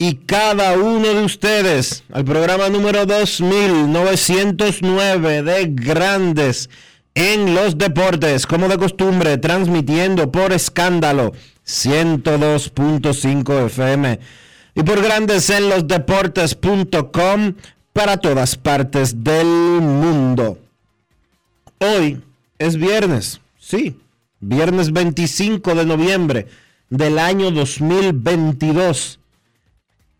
y cada uno de ustedes al programa número 2909 de Grandes en los Deportes, como de costumbre, transmitiendo por escándalo 102.5 FM y por Grandes en los Deportes.com para todas partes del mundo. Hoy es viernes, sí, viernes 25 de noviembre del año 2022.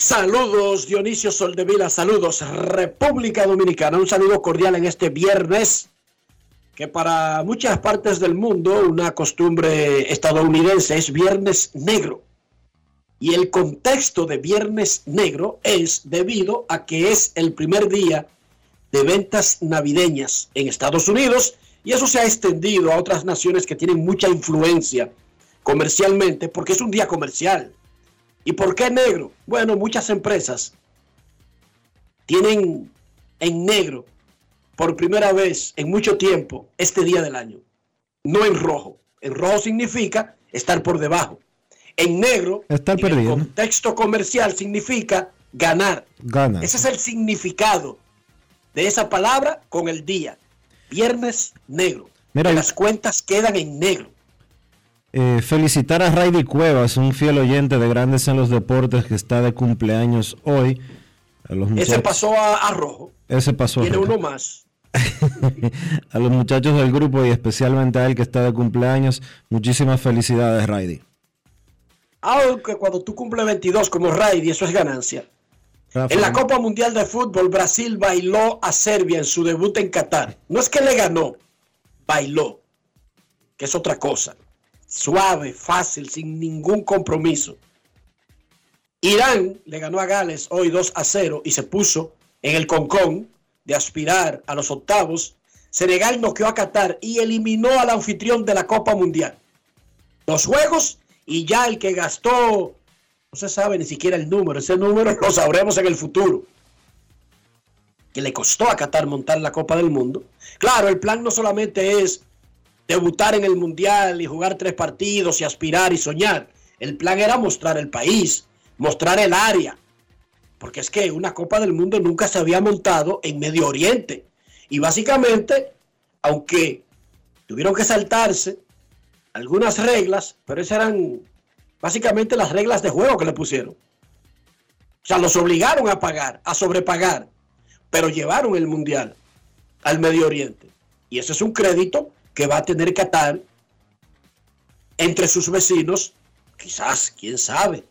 Saludos Dionisio Soldevila, saludos República Dominicana, un saludo cordial en este viernes que para muchas partes del mundo una costumbre estadounidense es viernes negro. Y el contexto de viernes negro es debido a que es el primer día de ventas navideñas en Estados Unidos y eso se ha extendido a otras naciones que tienen mucha influencia comercialmente porque es un día comercial. ¿Y por qué negro? Bueno, muchas empresas tienen en negro por primera vez en mucho tiempo este día del año. No en rojo. En rojo significa estar por debajo. En negro, Estar en el contexto comercial significa ganar. Gana. Ese es el significado de esa palabra con el día. Viernes negro. Mira, las cuentas quedan en negro. Eh, felicitar a Raidy Cuevas, un fiel oyente de Grandes en los Deportes que está de cumpleaños hoy. A los Ese pasó a, a rojo. Ese pasó. Tiene uno más. a los muchachos del grupo y especialmente a él que está de cumpleaños, muchísimas felicidades, Raidy. Aunque cuando tú cumples 22 como Raidy, eso es ganancia. Rafa, En la Copa Mundial de Fútbol, Brasil bailó a Serbia en su debut en Qatar. No es que le ganó, bailó, que es otra cosa. Suave, fácil, sin ningún compromiso. Irán le ganó a Gales hoy 2 a 0 y se puso en el concón de aspirar a los octavos. Senegal noqueó a Qatar y eliminó al anfitrión de la Copa Mundial. Dos juegos y ya el que gastó no se sabe ni siquiera el número. Ese número lo sabremos en el futuro. Que le costó a Qatar montar la Copa del Mundo. Claro, el plan no solamente es debutar en el Mundial y jugar tres partidos y aspirar y soñar. El plan era mostrar el país, mostrar el área. Porque es que una Copa del Mundo nunca se había montado en Medio Oriente. Y básicamente, aunque tuvieron que saltarse algunas reglas, pero esas eran básicamente las reglas de juego que le pusieron. O sea, los obligaron a pagar, a sobrepagar, pero llevaron el mundial al Medio Oriente. Y ese es un crédito que va a tener Qatar entre sus vecinos, quizás, quién sabe,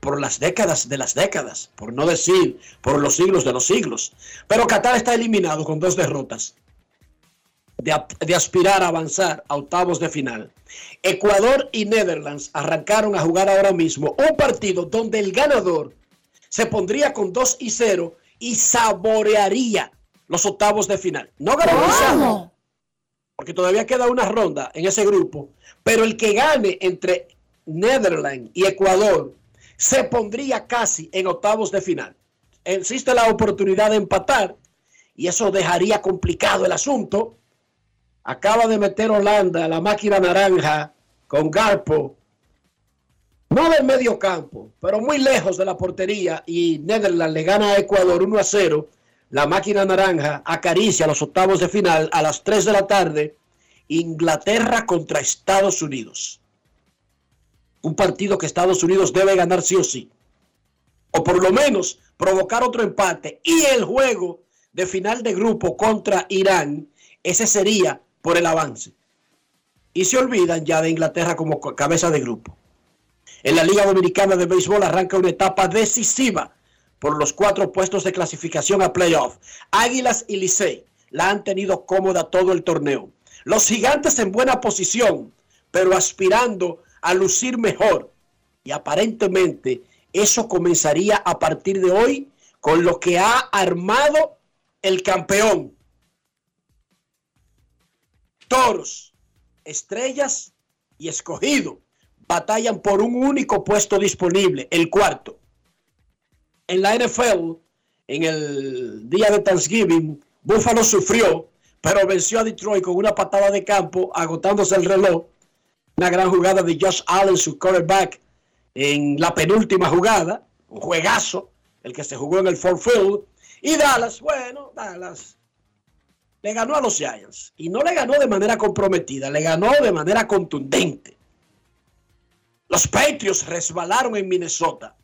por las décadas de las décadas, por no decir por los siglos de los siglos. Pero Qatar está eliminado con dos derrotas de, aspirar a avanzar a octavos de final. Ecuador y Netherlands arrancaron a jugar ahora mismo un partido donde el ganador se pondría con 2 y 0 y saborearía los octavos de final. No garantizado, porque todavía queda una ronda en ese grupo, pero el que gane entre Netherlands y Ecuador se pondría casi en octavos de final. Existe la oportunidad de empatar y eso dejaría complicado el asunto acaba de meter Holanda la máquina naranja con Garpo, no del medio campo, pero muy lejos de la portería y Netherlands le gana a Ecuador 1 a 0. La máquina naranja acaricia los octavos de final a las 3 de la tarde. Inglaterra contra Estados Unidos. Un partido que Estados Unidos debe ganar sí o sí. O por lo menos provocar otro empate. Y el juego de final de grupo contra Irán, ese sería por el avance. Y se olvidan ya de Inglaterra como cabeza de grupo. En la Liga Dominicana de Béisbol arranca una etapa decisiva por los cuatro puestos de clasificación a playoff. Águilas y Licey la han tenido cómoda todo el torneo. Los gigantes en buena posición, pero aspirando a lucir mejor. Y aparentemente eso comenzaría a partir de hoy con lo que ha armado el campeón, toros, estrellas y escogido batallan por un único puesto disponible, el cuarto. En la NFL, en el día de Thanksgiving, Buffalo sufrió, pero venció a Detroit con una patada de campo, agotándose el reloj. Una gran jugada de Josh Allen, su quarterback, en la penúltima jugada, un juegazo, el que se jugó en el Ford Field. Y Dallas, bueno, Dallas le ganó a los Giants. Y no le ganó de manera comprometida, le ganó de manera contundente. Los Patriots resbalaron en Minnesota.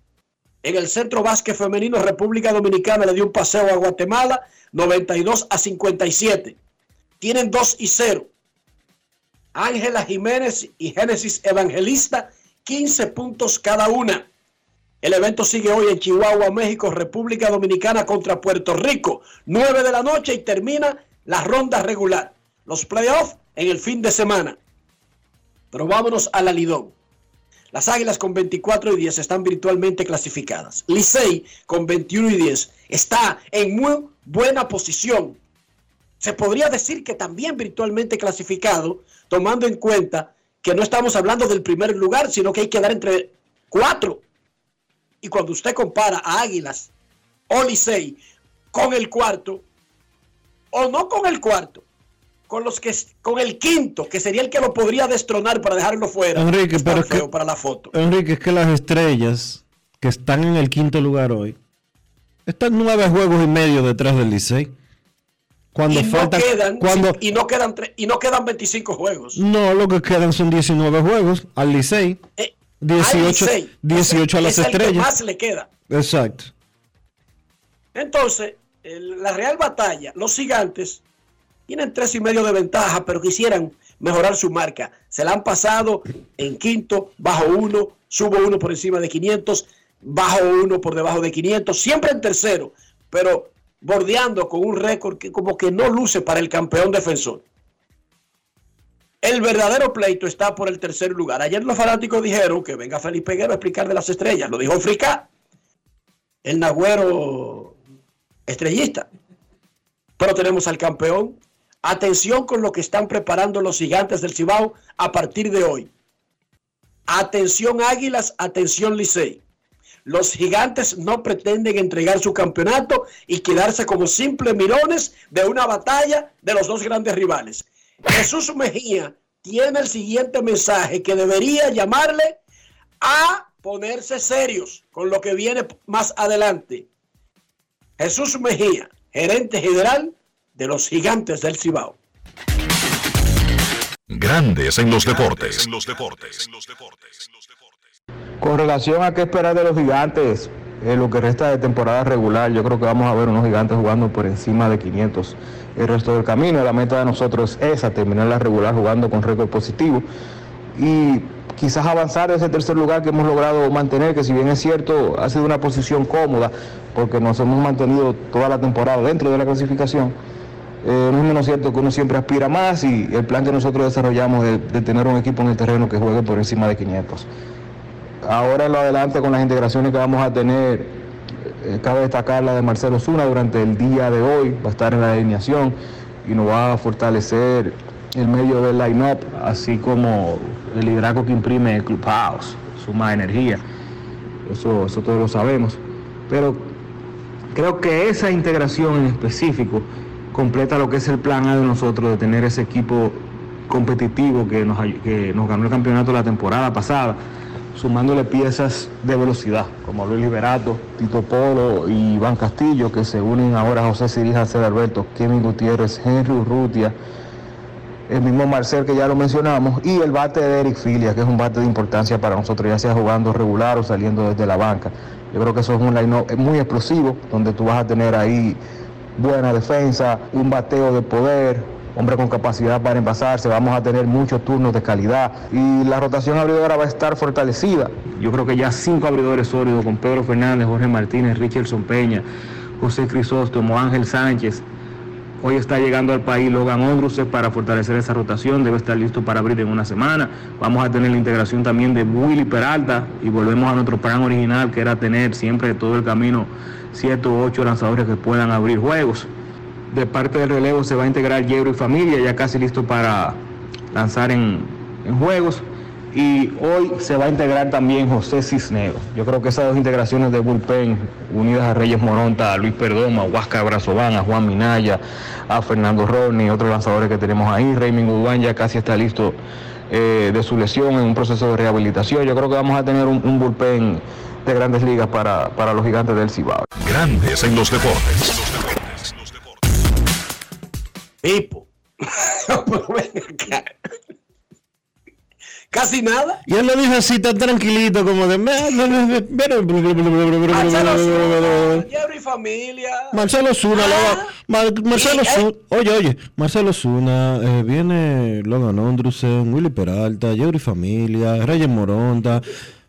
En el centro básquet femenino, República Dominicana le dio un paseo a Guatemala, 92 a 57. Tienen 2 y 0. Ángela Jiménez y Génesis Evangelista, 15 puntos cada una. El evento sigue hoy en Chihuahua, México, República Dominicana contra Puerto Rico, 9 de la noche y termina la ronda regular, los playoffs en el fin de semana. Pero vámonos a la Lidón. Las Águilas con 24 y 10 están virtualmente clasificadas. Licey con 21 y 10 está en muy buena posición. Se podría decir que también virtualmente clasificado, tomando en cuenta que no estamos hablando del primer lugar, sino que hay que dar entre cuatro. Y cuando usted compara a Águilas o Licey con el cuarto, o no con el cuarto, con los que con el quinto, que sería el que lo podría destronar para dejarlo fuera. Enrique, pero feo para la foto. Enrique, es que las estrellas que están en el quinto lugar hoy están nueve juegos y medio detrás del Licey. Cuando y faltan, no quedan, cuando, y no quedan y no quedan 25 juegos. No, lo que quedan son 19 juegos al Licey. 18, eh, 18 a las estrellas. El más le queda. Exacto. Entonces, la Real Batalla, los gigantes, tienen tres y medio de ventaja, pero quisieran mejorar su marca. Se la han pasado en quinto, bajo uno, subo uno por encima de 500, bajo uno por debajo de 500, siempre en tercero, pero bordeando con un récord que como que no luce para el campeón defensor. El verdadero pleito está por el tercer lugar. Ayer los fanáticos dijeron que venga Felipe Guerrero a explicar de las estrellas. Lo dijo Frica. El Nagüero estrellista. Pero tenemos al campeón. Atención con lo que están preparando los gigantes del Cibao a partir de hoy. Atención Águilas, atención Licey. Los gigantes no pretenden entregar su campeonato y quedarse como simples mirones de una batalla de los dos grandes rivales. Jesús Mejía tiene el siguiente mensaje que debería llamarle a ponerse serios con lo que viene más adelante. Jesús Mejía, gerente general de los Gigantes del Cibao. Grandes en los deportes. Con relación a qué esperar de los Gigantes, en lo que resta de temporada regular, yo creo que vamos a ver unos gigantes jugando por encima de 500 el resto del camino. La meta de nosotros es esa, terminar la regular jugando con récord positivo y quizás avanzar de ese tercer lugar que hemos logrado mantener, que si bien es cierto, ha sido una posición cómoda, porque nos hemos mantenido toda la temporada dentro de la clasificación. Eh, no es menos cierto que uno siempre aspira más y el plan que nosotros desarrollamos de, de tener un equipo en el terreno que juegue por encima de 500. Ahora en lo adelante con las integraciones que vamos a tener, eh, cabe destacar la de Marcelo Zuna durante el día de hoy, va a estar en la alineación y nos va a fortalecer el medio del line-up, así como el liderazgo que imprime el Clubhouse, suma energía, eso, eso todos lo sabemos, pero creo que esa integración en específico completa lo que es el plan A de nosotros de tener ese equipo competitivo que nos, que nos ganó el campeonato la temporada pasada, sumándole piezas de velocidad, como Luis Liberato, Tito Polo y Iván Castillo, que se unen ahora José Sirija, César Alberto, Kevin Gutiérrez, Henry Urrutia, el mismo Marcel que ya lo mencionamos, y el bate de Eric Filia, que es un bate de importancia para nosotros, ya sea jugando regular o saliendo desde la banca. Yo creo que eso es un line muy explosivo, donde tú vas a tener ahí buena defensa, un bateo de poder, hombre con capacidad para envasarse, vamos a tener muchos turnos de calidad y la rotación abridora va a estar fortalecida. Yo creo que ya cinco abridores sólidos con Pedro Fernández, Jorge Martínez, Richardson Peña, José Crisóstomo, Ángel Sánchez, Hoy está llegando al país Logan Ondruce para fortalecer esa rotación, debe estar listo para abrir en una semana. Vamos a tener la integración también de Willy Peralta y volvemos a nuestro plan original que era tener siempre todo el camino siete u ocho lanzadores que puedan abrir juegos. De parte del relevo se va a integrar Yebro y Familia, ya casi listo para lanzar en, en juegos. Y hoy se va a integrar también José Cisneros. Yo creo que esas dos integraciones de bullpen, unidas a Reyes Moronta, a Luis Perdoma, a Huáscar Brazován, a Juan Minaya, a Fernando Rodney, otros lanzadores que tenemos ahí. Raymond Uduán ya casi está listo eh, de su lesión en un proceso de rehabilitación. Yo creo que vamos a tener un, un bullpen de grandes ligas para, para los gigantes del Cibao. Grandes en los deportes. Pipo. Casi nada. Y él lo dijo así tan tranquilito como de... Marcelo Familia. Marcelo Zuna, Ah. Marcelo eh, Zuna, oye, oye, Marcelo Zuna, eh, viene Logan Ondrusen, Willy Peralta, Jerry Familia, Reyes Moronta,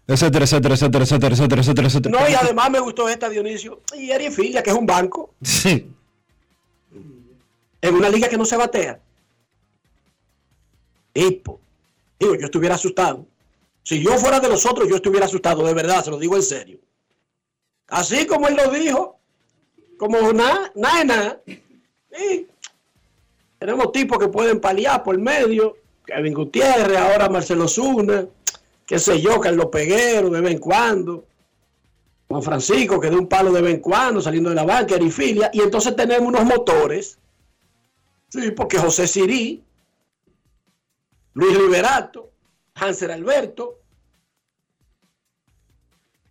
etcétera, etcétera, etcétera, etcétera, etcétera, etcétera, etcétera. No, y además me gustó esta, Dionisio. Y Eri Filia, que es un banco, Sí, en una liga que no se batea. Tipo. Digo, yo estuviera asustado. Si yo fuera de los otros, yo estuviera asustado, de verdad, se lo digo en serio. Así como él lo dijo, como nada, nada, nada. Sí. Tenemos tipos que pueden paliar por medio. Kevin Gutiérrez, ahora Marcelo Zuna, qué sé yo, Carlos Peguero, de vez en cuando. Juan Francisco, que de un palo de vez en cuando, saliendo de la banca, Erifilia. Y entonces tenemos unos motores. Sí, porque José Sirí, Luis Liberato, Hanser Alberto,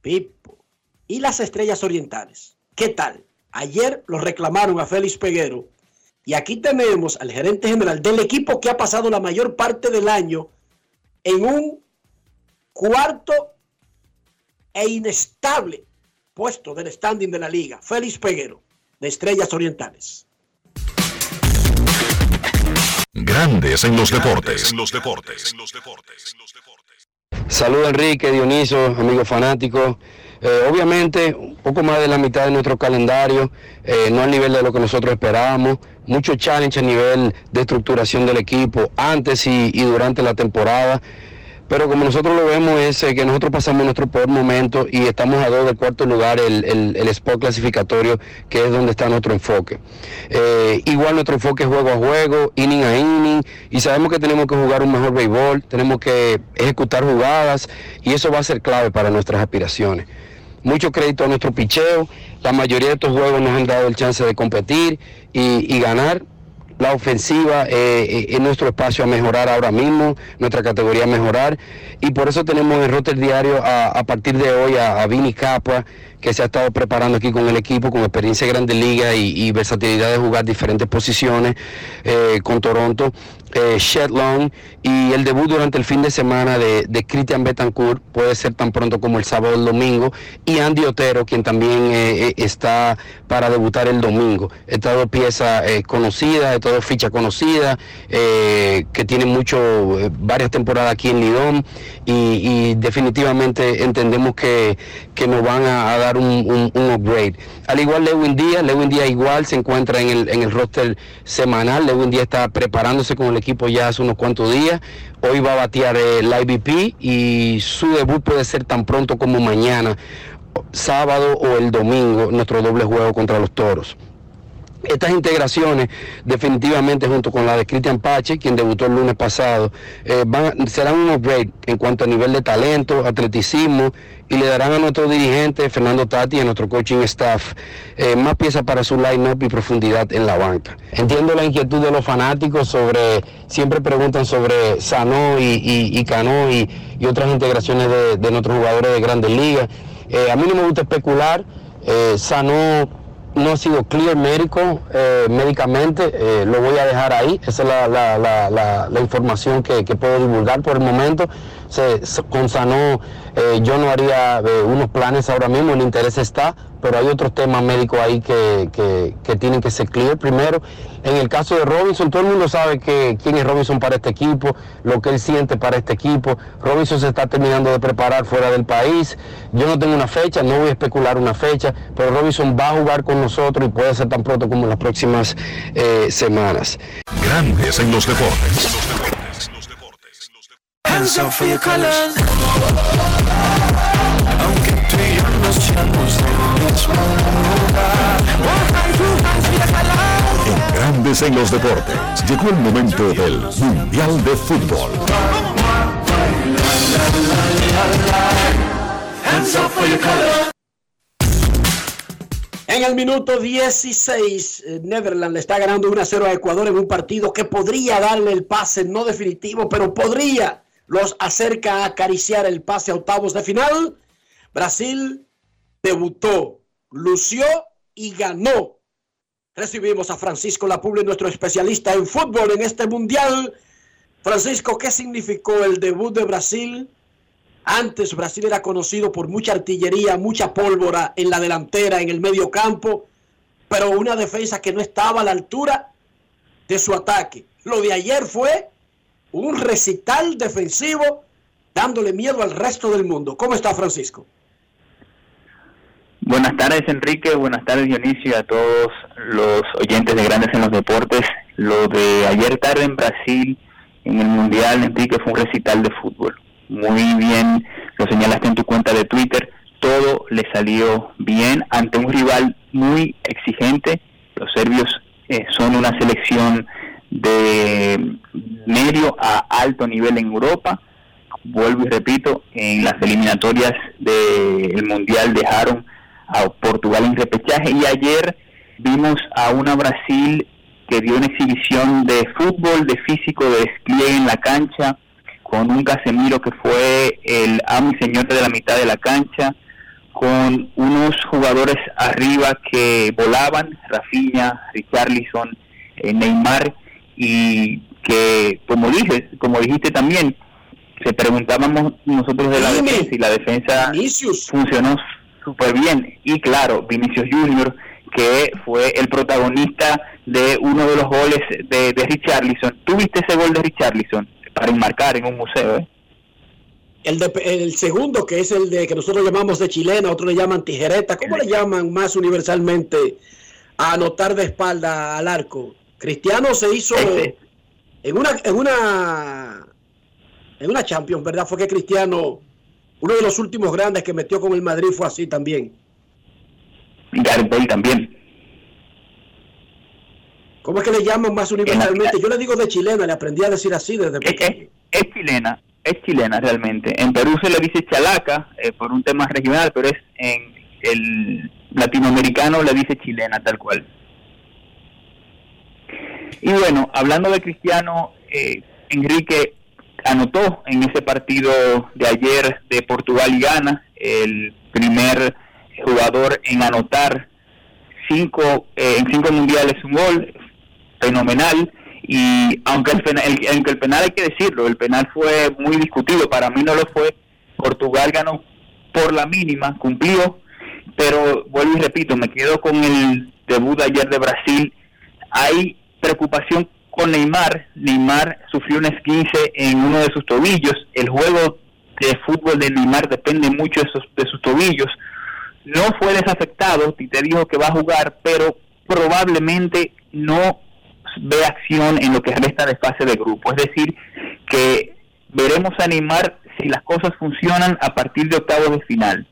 Pipo y las estrellas orientales. ¿Qué tal? Ayer los reclamaron a Félix Peguero y aquí tenemos al gerente general del equipo que ha pasado la mayor parte del año en un cuarto e inestable puesto del standing de la liga. Félix Peguero, de Estrellas Orientales. Grandes en los deportes. En los deportes. Saludos Enrique, Dioniso, amigos fanáticos. Eh, obviamente, un poco más de la mitad de nuestro calendario, eh, no al nivel de lo que nosotros esperábamos. Mucho challenge a nivel de estructuración del equipo antes y, y durante la temporada. Pero como nosotros lo vemos es eh, que nosotros pasamos nuestro peor momento y estamos a dos del cuarto lugar, el, el, spot clasificatorio, que es donde está nuestro enfoque. Eh, igual nuestro enfoque es juego a juego, inning a inning, y sabemos que tenemos que jugar un mejor béisbol, tenemos que ejecutar jugadas, y eso va a ser clave para nuestras aspiraciones. Mucho crédito a nuestro picheo, la mayoría de estos juegos nos han dado el chance de competir y, y ganar, la ofensiva eh, eh, es nuestro espacio a mejorar ahora mismo, nuestra categoría a mejorar, y por eso tenemos en el roster diario a, a partir de hoy a, a Vini Capua, que se ha estado preparando aquí con el equipo, con experiencia de Grandes Ligas y, versatilidad de jugar diferentes posiciones eh, con Toronto eh, y el debut durante el fin de semana de, Christian Betancourt puede ser tan pronto como el sábado o el domingo y Andy Otero quien también eh, eh, está para debutar el domingo. Esta dos piezas eh, conocidas, esta dos fichas conocidas que tienen mucho, varias temporadas aquí en Lidón y, definitivamente entendemos que, que nos van a, dar un, un, upgrade. Al igual Lewin Díaz, Lewin Díaz igual se encuentra en el, en el roster semanal, Lewin Díaz está preparándose con el equipo ya hace unos cuantos días. Hoy va a batear el IVP y su debut puede ser tan pronto como mañana, sábado o el domingo, nuestro doble juego contra los toros. Estas integraciones, definitivamente junto con la de Cristian Pache, quien debutó el lunes pasado, eh, serán un upgrade en cuanto a nivel de talento, atleticismo y le darán a nuestro dirigente Fernando Tati y a nuestro coaching staff eh, más piezas para su line-up y profundidad en la banca. Entiendo la inquietud de los fanáticos sobre, siempre preguntan sobre Sano y, Cano y, otras integraciones de, nuestros jugadores de grandes ligas. Eh, a mí no me gusta especular. Sano no ha sido clear médico, eh, médicamente, eh, lo voy a dejar ahí, esa es la, información que, puedo divulgar por el momento. Se, con Sanó eh, yo no haría unos planes ahora mismo, el interés está, pero hay otros temas médicos ahí que, tienen que ser clear primero. En el caso de Robinson, todo el mundo sabe que, quién es Robinson para este equipo, lo que él siente para este equipo. Robinson se está terminando de preparar fuera del país. Yo no tengo una fecha, no voy a especular una fecha, pero Robinson va a jugar con nosotros y puede ser tan pronto como las próximas eh, semanas. Grandes en los deportes. En Grandes en los deportes, llegó el momento del Mundial de Fútbol. En el minuto 16, eh, Netherlands le está ganando 1 a 0 a Ecuador en un partido que podría darle el pase, no definitivo, pero podría los acerca a acariciar el pase a octavos de final. Brasil debutó, lució y ganó. Recibimos a Francisco Lapuble, nuestro especialista en fútbol en este mundial. Francisco, ¿qué significó el debut de Brasil? Antes Brasil era conocido por mucha artillería, mucha pólvora en la delantera, en el medio campo, pero una defensa que no estaba a la altura de su ataque. Lo de ayer fue un recital defensivo dándole miedo al resto del mundo. ¿Cómo está Francisco? Buenas tardes Enrique, buenas tardes Dionisio y a todos los oyentes de Grandes en los Deportes. Lo de ayer tarde en Brasil, en el Mundial, Enrique, fue un recital de fútbol. Muy bien, lo señalaste en tu cuenta de Twitter, todo le salió bien ante un rival muy exigente. Los serbios eh, son una selección de medio a alto nivel en Europa. Vuelvo y repito, en las eliminatorias del Mundial dejaron a Portugal en repechaje y ayer vimos a una Brasil que dio una exhibición de fútbol, de físico, de despliegue en la cancha, con un Casemiro que fue el amo y señor de la mitad de la cancha, con unos jugadores arriba que volaban, Rafinha, Richarlison, eh, Neymar, y que como dije, como dijiste también, se preguntábamos nosotros de la defensa y la defensa funcionó súper bien. Y claro, Vinicius Junior, que fue el protagonista de uno de los goles de, de Richarlison. ¿Tuviste ese gol de Richarlison para enmarcar en un museo? Eh? El, el segundo, que es el de que nosotros llamamos de chilena, otros le llaman tijereta. ¿Cómo le llaman más universalmente a anotar de espalda al arco? Cristiano se hizo en una en una en una Champions, ¿verdad? Fue que Cristiano, uno de los últimos grandes que metió con el Madrid fue así también. Gareth también. ¿Cómo es que le llaman más universalmente? Yo le digo de chilena, le aprendí a decir así desde pequeño. Es, chilena, es chilena realmente. En Perú se le dice chalaca eh, por un tema regional, pero es en el latinoamericano le dice chilena tal cual. Y bueno, hablando de Cristiano, eh, Enrique anotó en ese partido de ayer de Portugal y Ghana el primer jugador en anotar cinco eh, en cinco mundiales un gol fenomenal. Y aunque el, penal, el, el penal hay que decirlo, el penal fue muy discutido, para mí no lo fue, Portugal ganó por la mínima, cumplió, pero vuelvo y repito, me quedo con el debut de ayer de Brasil, hay preocupación con Neymar, Neymar sufrió un esguince en uno de sus tobillos, el juego de fútbol de Neymar depende mucho de sus, de sus tobillos, no fue desafectado, te dijo que va a jugar, pero probablemente no ve acción en lo que resta de fase de grupo. Es decir, que veremos animar si las cosas funcionan a partir de octavos de final.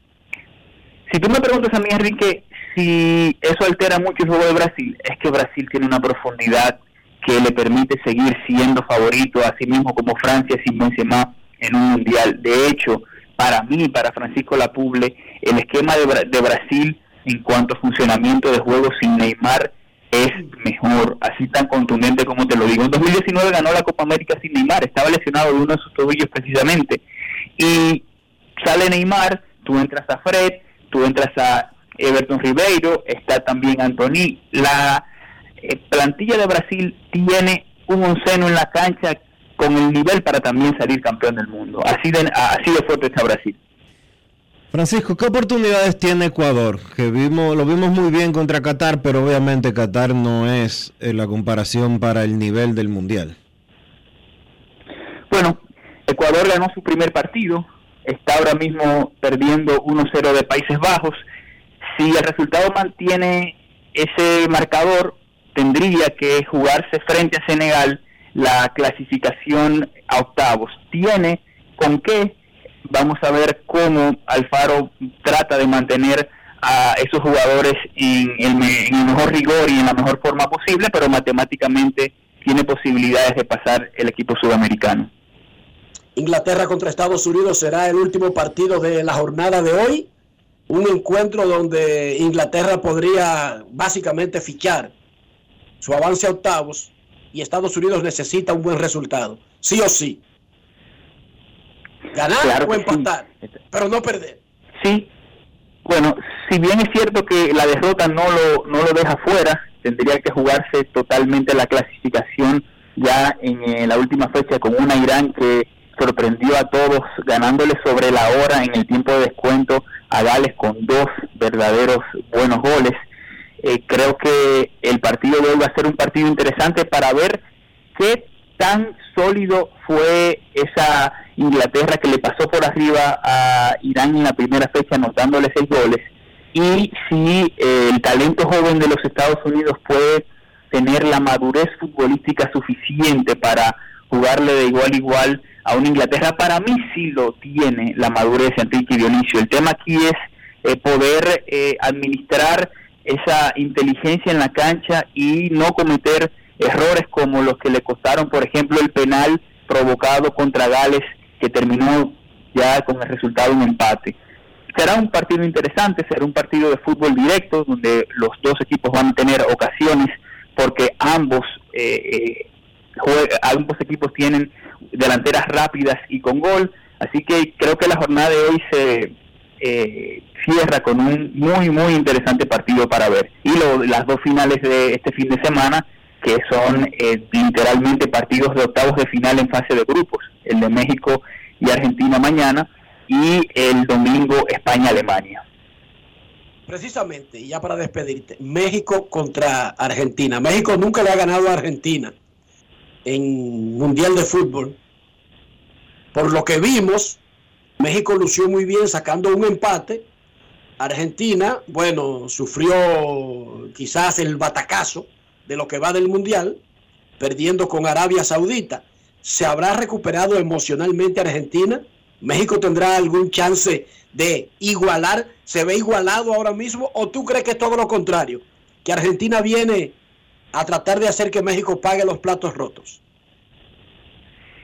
Si tú me preguntas a mí, Enrique, si eso altera mucho el juego de Brasil, es que Brasil tiene una profundidad que le permite seguir siendo favorito, así mismo como Francia sin Benzema en un mundial. De hecho, para mí, para Francisco Lapuble, el esquema de, de Brasil en cuanto a funcionamiento de juego sin Neymar es mejor, así tan contundente como te lo digo. En 2019 ganó la Copa América sin Neymar, estaba lesionado de uno de sus tobillos precisamente. Y sale Neymar, tú entras a Fred, tú entras a Everton Ribeiro, está también Antoni. La eh, plantilla de Brasil tiene un onceno en la cancha con el nivel para también salir campeón del mundo. Así de, así de fuerte está Brasil. Francisco, ¿qué oportunidades tiene Ecuador? Que vimos, lo vimos muy bien contra Qatar, pero obviamente Qatar no es eh, la comparación para el nivel del Mundial. Bueno, Ecuador ganó su primer partido, está ahora mismo perdiendo 1-0 de Países Bajos. Si el resultado mantiene ese marcador, tendría que jugarse frente a Senegal la clasificación a octavos. Tiene con qué vamos a ver cómo Alfaro trata de mantener a esos jugadores en el, mejor rigor y en la mejor forma posible, pero matemáticamente tiene posibilidades de pasar el equipo sudamericano. Inglaterra contra Estados Unidos será el último partido de la jornada de hoy. Un encuentro donde Inglaterra podría básicamente fichar su avance a octavos y Estados Unidos necesita un buen resultado, sí o sí. Ganar o empatar, pero no perder. Sí, bueno, si bien es cierto que la derrota no lo, no lo deja fuera, tendría que jugarse totalmente la clasificación ya en eh, la última fecha con una Irán que sorprendió a todos ganándole sobre la hora en el tiempo de descuento a Gales con dos verdaderos buenos goles. Eh, creo que el partido de hoy va a ser un partido interesante para ver qué tan sólido fue esa Inglaterra que le pasó por arriba a Irán en la primera fecha anotándole seis goles y si eh, el talento joven de los Estados Unidos puede tener la madurez futbolística suficiente para jugarle de igual a igual a una Inglaterra, para mí sí lo tiene la madurez Enrique Dionisio. El tema aquí es eh, poder eh, administrar esa inteligencia en la cancha y no cometer errores como los que le costaron, por ejemplo, el penal provocado contra Gales, que terminó ya con el resultado un empate. Será un partido interesante, será un partido de fútbol directo, donde los dos equipos van a tener ocasiones, porque ambos, eh, eh ambos equipos tienen delanteras rápidas y con gol, así que creo que la jornada de hoy se eh, cierra con un muy, muy interesante partido para ver. Y las dos finales de este fin de semana que son eh, literalmente partidos de octavos de final en fase de grupos, el de México y Argentina mañana y el domingo España-Alemania. Precisamente, y ya para despedirte, México contra Argentina. México nunca le ha ganado a Argentina en Mundial de Fútbol. Por lo que vimos, México lució muy bien sacando un empate. Argentina, bueno, sufrió quizás el batacazo de lo que va del Mundial, perdiendo con Arabia Saudita. ¿Se habrá recuperado emocionalmente Argentina? ¿México tendrá algún chance de igualar? ¿Se ve igualado ahora mismo? ¿O tú crees que es todo lo contrario? Que Argentina viene a tratar de hacer que México pague los platos rotos.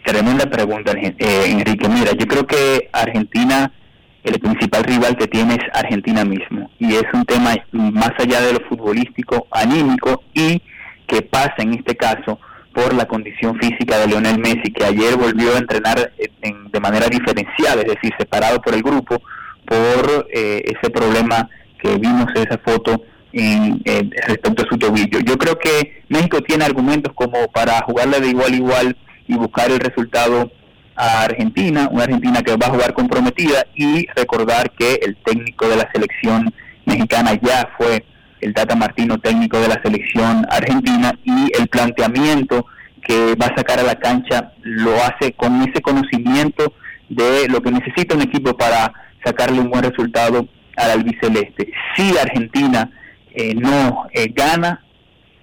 Tremenda pregunta, eh, Enrique. Mira, yo creo que Argentina, el principal rival que tiene es Argentina mismo. Y es un tema más allá de lo futbolístico, anímico y que pasa en este caso por la condición física de Lionel Messi, que ayer volvió a entrenar de manera diferenciada, es decir, separado por el grupo, por eh, ese problema que vimos esa foto en, respecto a su tobillo. Yo creo que México tiene argumentos como para jugarle de igual a igual y buscar el resultado a Argentina, una Argentina que va a jugar comprometida y recordar que el técnico de la selección mexicana ya fue el Tata Martino, técnico de la selección argentina, y el planteamiento que va a sacar a la cancha lo hace con ese conocimiento de lo que necesita un equipo para sacarle un buen resultado al albiceleste. Si Argentina eh, no eh, gana,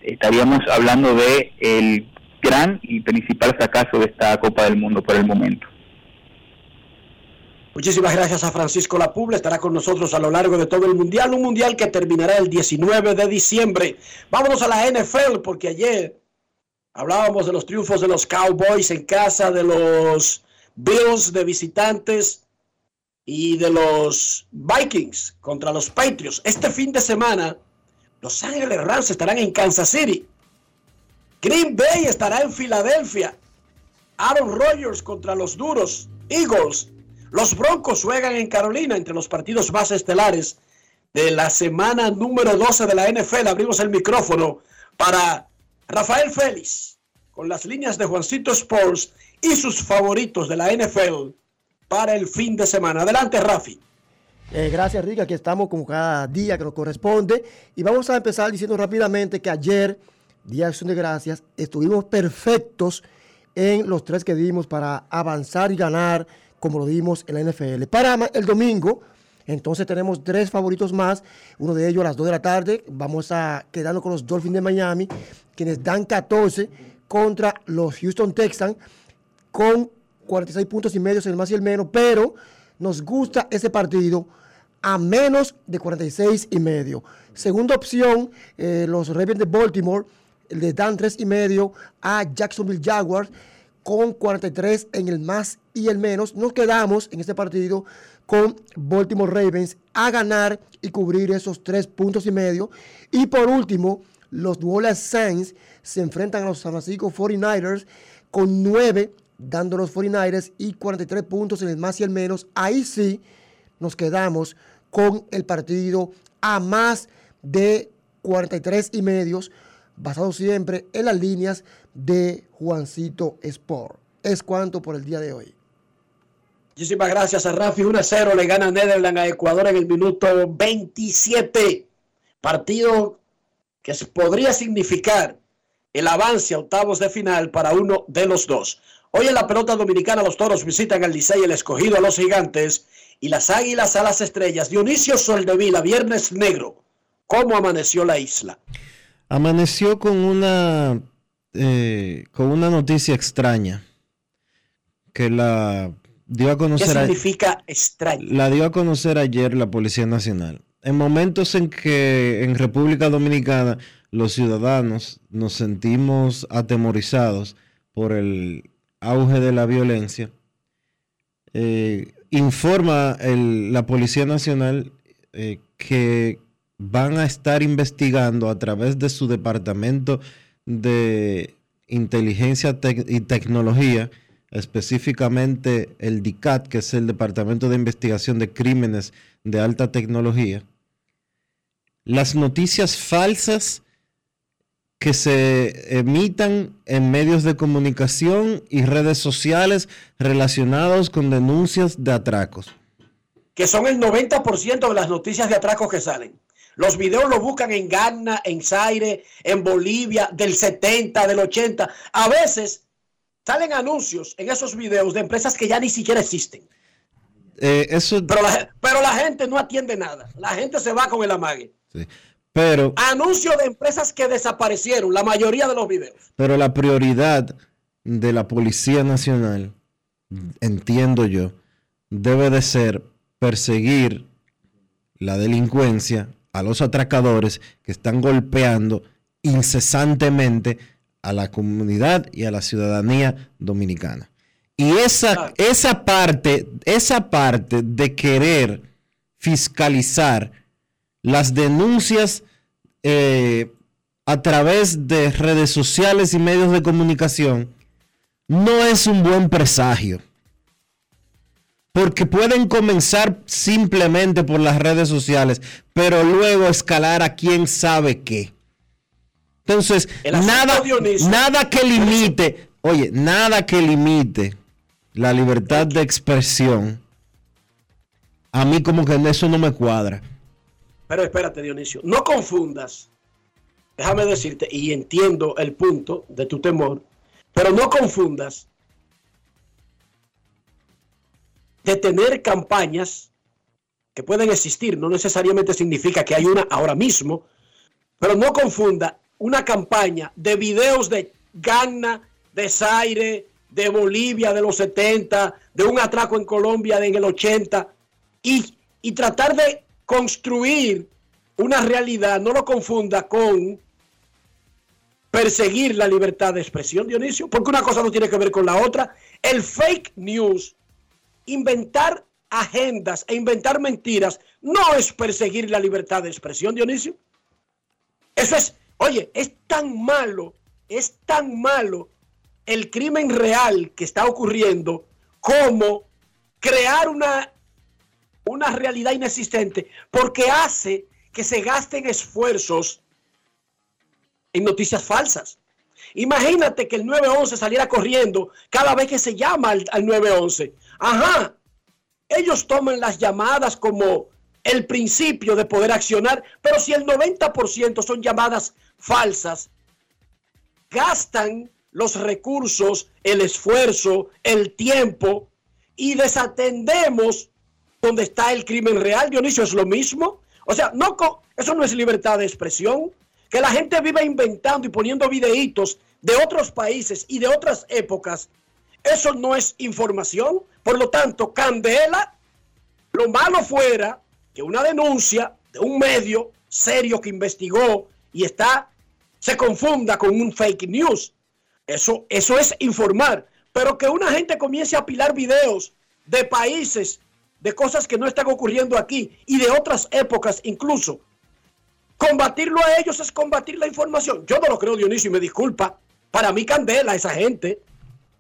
estaríamos hablando de el gran y principal fracaso de esta Copa del Mundo por el momento. Muchísimas gracias a Francisco Lapuble, estará con nosotros a lo largo de todo el Mundial, un Mundial que terminará el 19 de diciembre. Vámonos a la NFL porque ayer hablábamos de los triunfos de los Cowboys en casa, de los Bills de visitantes y de los Vikings contra los Patriots. Este fin de semana, Los Ángeles Rams estarán en Kansas City. Green Bay estará en Filadelfia. Aaron Rodgers contra los duros Eagles los Broncos juegan en Carolina entre los partidos más estelares de la semana número 12 de la NFL. Abrimos el micrófono para Rafael Félix con las líneas de Juancito Sports y sus favoritos de la NFL para el fin de semana. Adelante, Rafi. Eh, gracias, Rick. Aquí estamos como cada día que nos corresponde. Y vamos a empezar diciendo rápidamente que ayer, Día de Acción de Gracias, estuvimos perfectos en los tres que dimos para avanzar y ganar como lo dimos en la NFL. Para el domingo, entonces tenemos tres favoritos más, uno de ellos a las 2 de la tarde, vamos a quedarnos con los Dolphins de Miami, quienes dan 14 contra los Houston Texans con 46 puntos y medio, el más y el menos, pero nos gusta ese partido a menos de 46 y medio. Segunda opción, eh, los Ravens de Baltimore le dan 3 y medio a Jacksonville Jaguars con 43 en el más y el menos. Nos quedamos en este partido con Baltimore Ravens a ganar y cubrir esos tres puntos y medio. Y por último, los New Saints se enfrentan a los San Francisco 49ers con 9 dando los 49ers y 43 puntos en el más y el menos. Ahí sí nos quedamos con el partido a más de 43 y medios, basado siempre en las líneas de Juancito Sport. Es cuanto por el día de hoy. Muchísimas gracias a Rafi. 1 0 le gana Netherlands a Ecuador en el minuto 27. Partido que podría significar el avance a octavos de final para uno de los dos. Hoy en la pelota dominicana los toros visitan al Licey, el escogido a los gigantes y las águilas a las estrellas. Dionisio Soldevila, viernes negro. ¿Cómo amaneció la isla? Amaneció con una eh, con una noticia extraña que la dio a conocer. ¿Qué significa extraña? La dio a conocer ayer la Policía Nacional. En momentos en que en República Dominicana los ciudadanos nos sentimos atemorizados por el auge de la violencia, eh, informa la Policía Nacional eh, que van a estar investigando a través de su departamento de inteligencia y tecnología, específicamente el DICAT, que es el Departamento de Investigación de Crímenes de Alta Tecnología, las noticias falsas que se emitan en medios de comunicación y redes sociales relacionados con denuncias de atracos. Que son el 90% de las noticias de atracos que salen. Los videos los buscan en Ghana, en Zaire, en Bolivia, del 70, del 80. A veces salen anuncios en esos videos de empresas que ya ni siquiera existen. Eh, eso... pero, la, gente no atiende nada. La gente se va con el amague. Sí. Pero... Anuncios de empresas que desaparecieron, la mayoría de los videos. Pero la prioridad de la Policía Nacional, entiendo yo, debe de ser perseguir la delincuencia a los atracadores que están golpeando incesantemente a la comunidad y a la ciudadanía dominicana. Y esa, esa parte, esa parte de querer fiscalizar las denuncias eh, a través de redes sociales y medios de comunicación no es un buen presagio. porque pueden comenzar simplemente por las redes sociales, pero luego escalar a quién sabe qué. Entonces, nada, nada que limite, oye, nada que limite la libertad de expresión. A mí como que eso no me cuadra. Pero espérate, Dionisio, no confundas. Déjame decirte, y entiendo el punto de tu temor, pero no confundas de tener campañas que pueden existir, no necesariamente significa que hay una ahora mismo, pero no confunda una campaña de videos de Ghana, de Zaire, de Bolivia de los 70, de un atraco en Colombia en el 80, y, y tratar de construir una realidad, no lo confunda con perseguir la libertad de expresión, Dionisio, porque una cosa no tiene que ver con la otra. El fake news, inventar agendas e inventar mentiras, no es perseguir la libertad de expresión, Dionisio. Eso es, oye, es tan malo, es tan malo el crimen real que está ocurriendo como crear una, una realidad inexistente, porque hace que se gasten esfuerzos en noticias falsas. Imagínate que el 911 saliera corriendo cada vez que se llama al, al 911. Ajá, ellos toman las llamadas como el principio de poder accionar, pero si el 90% son llamadas falsas, gastan los recursos, el esfuerzo, el tiempo y desatendemos donde está el crimen real. Dionisio, es lo mismo. O sea, no, eso no es libertad de expresión. Que la gente viva inventando y poniendo videitos de otros países y de otras épocas, eso no es información. Por lo tanto, Candela, lo malo fuera que una denuncia de un medio serio que investigó y está, se confunda con un fake news. Eso, eso es informar. Pero que una gente comience a apilar videos de países, de cosas que no están ocurriendo aquí y de otras épocas incluso. Combatirlo a ellos es combatir la información. Yo no lo creo, Dionisio, y me disculpa. Para mí, Candela, esa gente.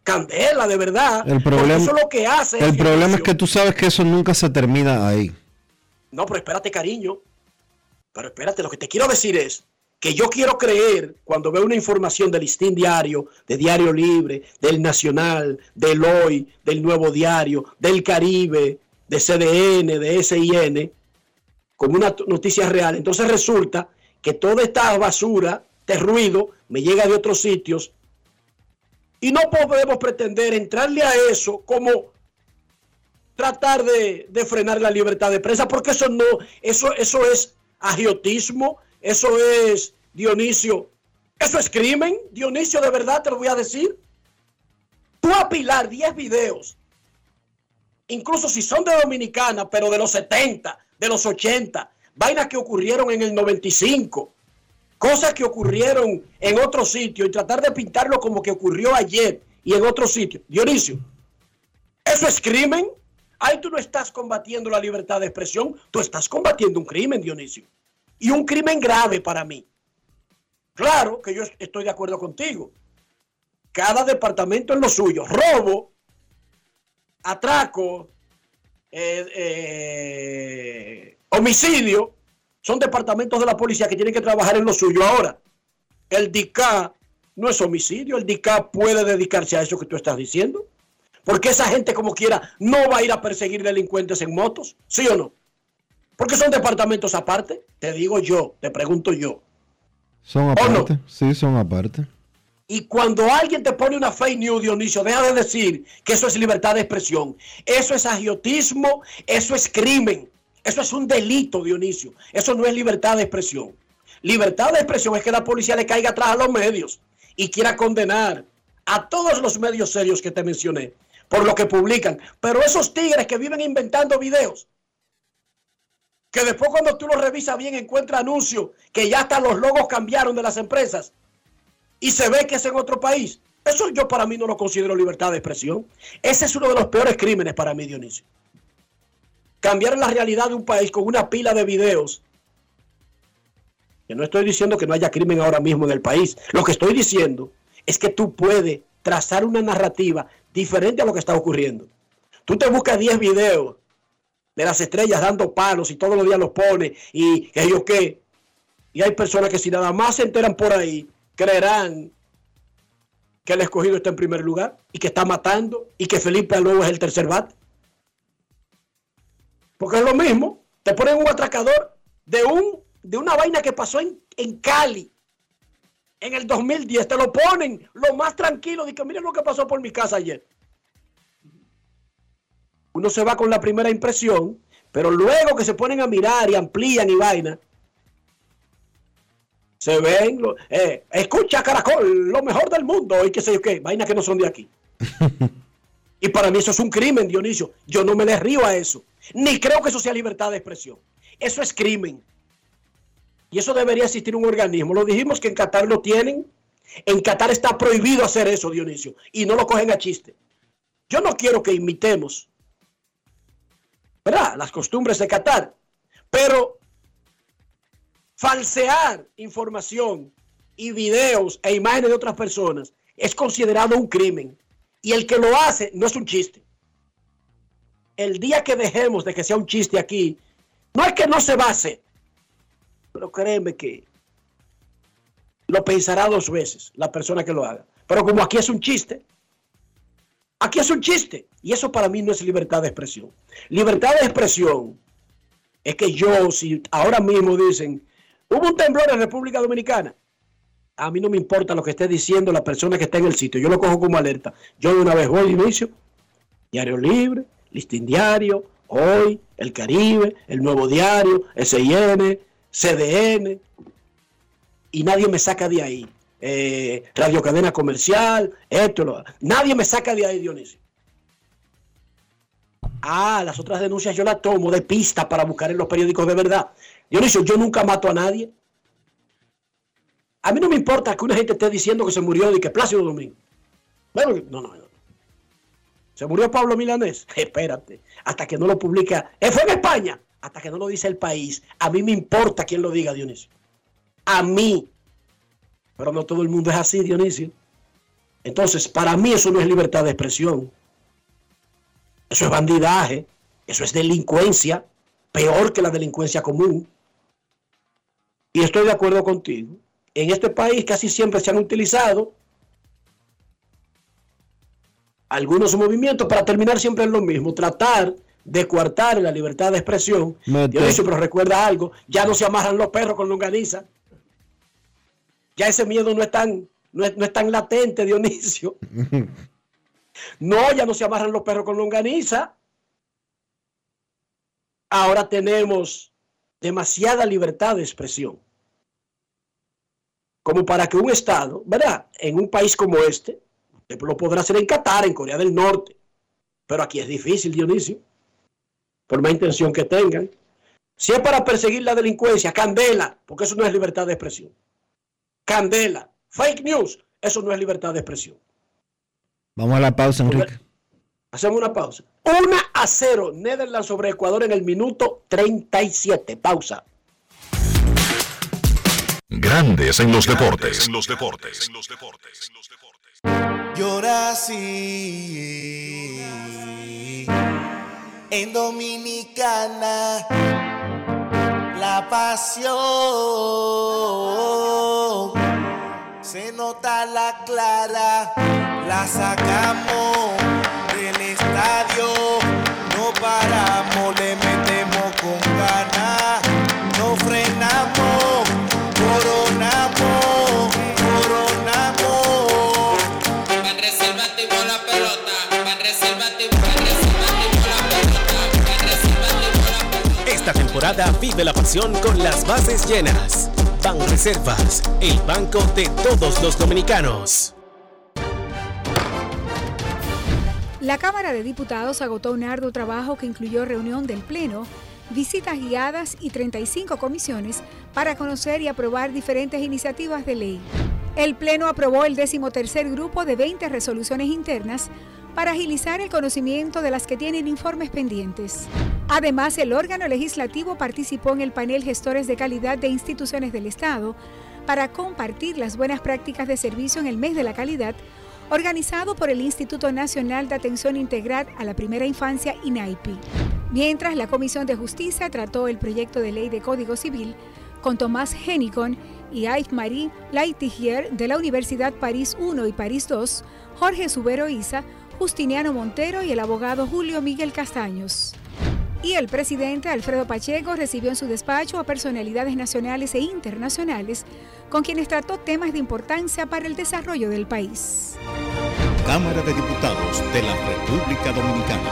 Candela, de verdad. El problema, eso lo que hace. el problema es que tú sabes que eso nunca se termina ahí. No, pero espérate, cariño. Pero espérate, lo que te quiero decir es que yo quiero creer cuando veo una información del Listín Diario, de Diario Libre, del Nacional, del Hoy, del Nuevo Diario, del Caribe, de CDN, de SIN, como una noticia real. Entonces resulta que toda esta basura, este ruido, me llega de otros sitios y no podemos pretender entrarle a eso como tratar de, de frenar la libertad de prensa, porque eso no, eso, eso es agiotismo, eso es Dionisio, eso es crimen, Dionisio, de verdad te lo voy a decir. Tú apilar 10 videos, incluso si son de Dominicana, pero de los 70, de los 80, vainas que ocurrieron en el 95, cosas que ocurrieron en otro sitio y tratar de pintarlo como que ocurrió ayer y en otro sitio. Dionisio, ¿eso es crimen? Ahí tú no estás combatiendo la libertad de expresión, tú estás combatiendo un crimen, Dionisio. Y un crimen grave para mí. Claro que yo estoy de acuerdo contigo. Cada departamento en lo suyo. Robo, atraco, eh, eh, homicidio, son departamentos de la policía que tienen que trabajar en lo suyo. Ahora, el DICA no es homicidio, el DICA puede dedicarse a eso que tú estás diciendo. Porque esa gente como quiera no va a ir a perseguir delincuentes en motos, ¿sí o no? Porque son departamentos aparte, te digo yo, te pregunto yo. Son no? aparte. Sí, son aparte. Y cuando alguien te pone una fake news, Dionisio, deja de decir que eso es libertad de expresión. Eso es agiotismo, eso es crimen, eso es un delito, Dionisio. Eso no es libertad de expresión. Libertad de expresión es que la policía le caiga atrás a los medios y quiera condenar a todos los medios serios que te mencioné por lo que publican. Pero esos tigres que viven inventando videos, que después cuando tú los revisas bien encuentra anuncios que ya hasta los logos cambiaron de las empresas y se ve que es en otro país. Eso yo para mí no lo considero libertad de expresión. Ese es uno de los peores crímenes para mí, Dionisio. Cambiar la realidad de un país con una pila de videos. Que no estoy diciendo que no haya crimen ahora mismo en el país. Lo que estoy diciendo es que tú puedes trazar una narrativa diferente a lo que está ocurriendo. Tú te buscas 10 videos de las estrellas dando palos y todos los días los pone y ellos qué. Y hay personas que si nada más se enteran por ahí, creerán que el escogido está en primer lugar y que está matando y que Felipe Alonso es el tercer bate. Porque es lo mismo, te ponen un atracador de, un, de una vaina que pasó en, en Cali en el 2010, te lo ponen lo más tranquilo, de que miren lo que pasó por mi casa ayer. Uno se va con la primera impresión, pero luego que se ponen a mirar y amplían y vaina, se ven, eh, escucha Caracol, lo mejor del mundo, y qué sé yo qué, vainas que no son de aquí. y para mí eso es un crimen, Dionisio. Yo no me le río a eso. Ni creo que eso sea libertad de expresión. Eso es crimen. Y eso debería existir un organismo. Lo dijimos que en Qatar lo tienen. En Qatar está prohibido hacer eso, Dionisio. Y no lo cogen a chiste. Yo no quiero que imitemos, ¿verdad? Las costumbres de Qatar. Pero falsear información y videos e imágenes de otras personas es considerado un crimen. Y el que lo hace no es un chiste. El día que dejemos de que sea un chiste aquí, no es que no se hacer, pero créeme que lo pensará dos veces la persona que lo haga. Pero como aquí es un chiste, aquí es un chiste. Y eso para mí no es libertad de expresión. Libertad de expresión es que yo, si ahora mismo dicen, hubo un temblor en República Dominicana, a mí no me importa lo que esté diciendo la persona que está en el sitio, yo lo cojo como alerta. Yo de una vez voy al inicio, Diario Libre, Listín Diario, Hoy, El Caribe, El Nuevo Diario, SIN, CDN, y nadie me saca de ahí. Eh, Radio Cadena Comercial, esto, lo- nadie me saca de ahí, Dionisio. Ah, las otras denuncias yo las tomo de pista para buscar en los periódicos de verdad. Dionisio, yo nunca mato a nadie. A mí no me importa que una gente esté diciendo que se murió de que Plácido Domingo. Bueno, no, no, no. Se murió Pablo Milanés. Espérate, hasta que no lo publica. Eh, fue en España. Hasta que no lo dice el país. A mí me importa quién lo diga, Dionisio. A mí. Pero no todo el mundo es así, Dionisio. Entonces, para mí eso no es libertad de expresión. Eso es bandidaje. Eso es delincuencia. Peor que la delincuencia común. Y estoy de acuerdo contigo. En este país casi siempre se han utilizado algunos movimientos para terminar siempre en lo mismo, tratar de coartar la libertad de expresión. Dionisio, pero recuerda algo, ya no se amarran los perros con longaniza. Ya ese miedo no es tan, no es, no es tan latente, Dionisio. No, ya no se amarran los perros con longaniza. Ahora tenemos demasiada libertad de expresión. Como para que un Estado, ¿verdad? En un país como este, lo podrá hacer en Qatar, en Corea del Norte. Pero aquí es difícil, Dionisio. Por más intención que tengan. Si es para perseguir la delincuencia, candela, porque eso no es libertad de expresión. Candela, fake news, eso no es libertad de expresión. Vamos a la pausa, Enrique. Hacemos una pausa. 1 a 0, Netherlands sobre Ecuador en el minuto 37. Pausa. Grandes en los deportes. En los deportes. Yo nací en Dominicana. La pasión se nota la clara. La sacamos del estadio. No paramos, le vive la pasión con las bases llenas. Ban Reservas, el banco de todos los dominicanos. La Cámara de Diputados agotó un arduo trabajo que incluyó reunión del Pleno, visitas guiadas y 35 comisiones para conocer y aprobar diferentes iniciativas de ley. El Pleno aprobó el decimotercer grupo de 20 resoluciones internas para agilizar el conocimiento de las que tienen informes pendientes. Además, el órgano legislativo participó en el panel Gestores de Calidad de Instituciones del Estado para compartir las buenas prácticas de servicio en el mes de la calidad organizado por el Instituto Nacional de Atención Integral a la Primera Infancia, INAIPI. Mientras la Comisión de Justicia trató el proyecto de ley de Código Civil con Tomás Hennicon y Yves-Marie Laitigier de la Universidad París I y París II, Jorge Subero Isa, Justiniano Montero y el abogado Julio Miguel Castaños. Y el presidente Alfredo Pacheco recibió en su despacho a personalidades nacionales e internacionales con quienes trató temas de importancia para el desarrollo del país. Cámara de Diputados de la República Dominicana.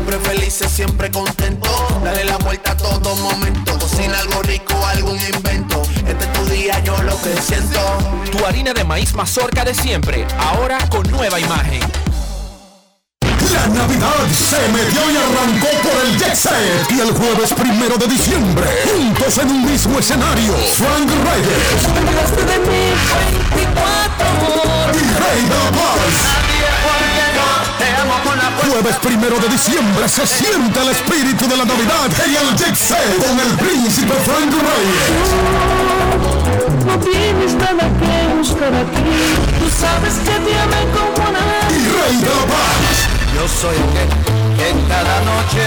siempre felices, siempre contento. Dale la vuelta a todo momento, cocina algo rico, algún invento. Este es tu día, yo lo que siento. Tu harina de maíz mazorca de siempre, ahora con nueva imagen. La Navidad se metió y arrancó por el Jet Set. Y el jueves primero de diciembre, juntos en un mismo escenario, Frank Reyes. Y Rey. Jueves primero de diciembre se siente el espíritu de la Navidad en el Jet Set con el príncipe Frank Reyes. No tienes nada que buscar aquí. Tú sabes que te amé como nadie. Y Rey de la Paz. Yo soy aquel que cada noche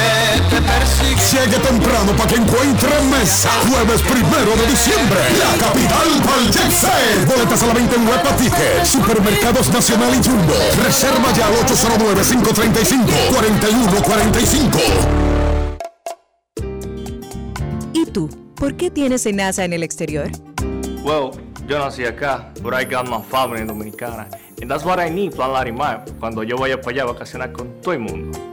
te persigue. Llegue temprano para que encuentre mesa. Jueves primero de diciembre. La capital Set. Boletas a la venta en Huepa Ticket. Supermercados Nacional y Jumbo. Reserva ya al 809-535-4145. ¿Y tú? ¿Por qué tienes enaza en el exterior? Well, yo nací acá, but I got my family dominicana. And that's what I need, Plan Larimar, cuando yo vaya para allá a vacacionar con todo el mundo.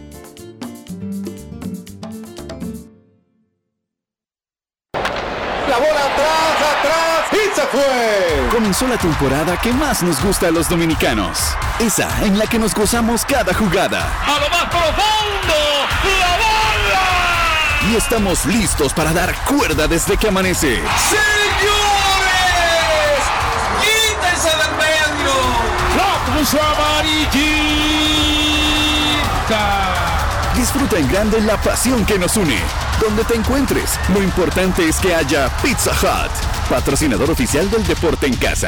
Comenzó la temporada que más nos gusta a los dominicanos. Esa en la que nos gozamos cada jugada. A lo más profundo, la bola. Y estamos listos para dar cuerda desde que amanece. ¡Señores! ¡Quítense del medio! ¡La puso amarillita! Disfruta en grande la pasión que nos une. Donde te encuentres, lo importante es que haya Pizza Hut, patrocinador oficial del deporte en casa.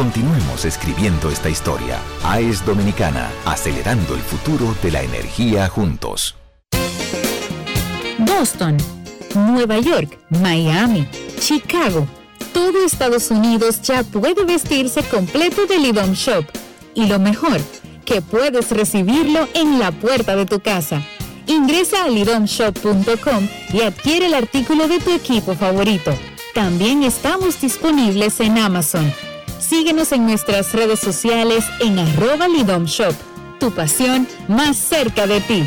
Continuemos escribiendo esta historia. AES Dominicana, acelerando el futuro de la energía juntos. Boston, Nueva York, Miami, Chicago. Todo Estados Unidos ya puede vestirse completo del IDOM Shop. Y lo mejor, que puedes recibirlo en la puerta de tu casa. Ingresa a lidomshop.com y adquiere el artículo de tu equipo favorito. También estamos disponibles en Amazon. Síguenos en nuestras redes sociales en arroba Lidom Shop. Tu pasión más cerca de ti.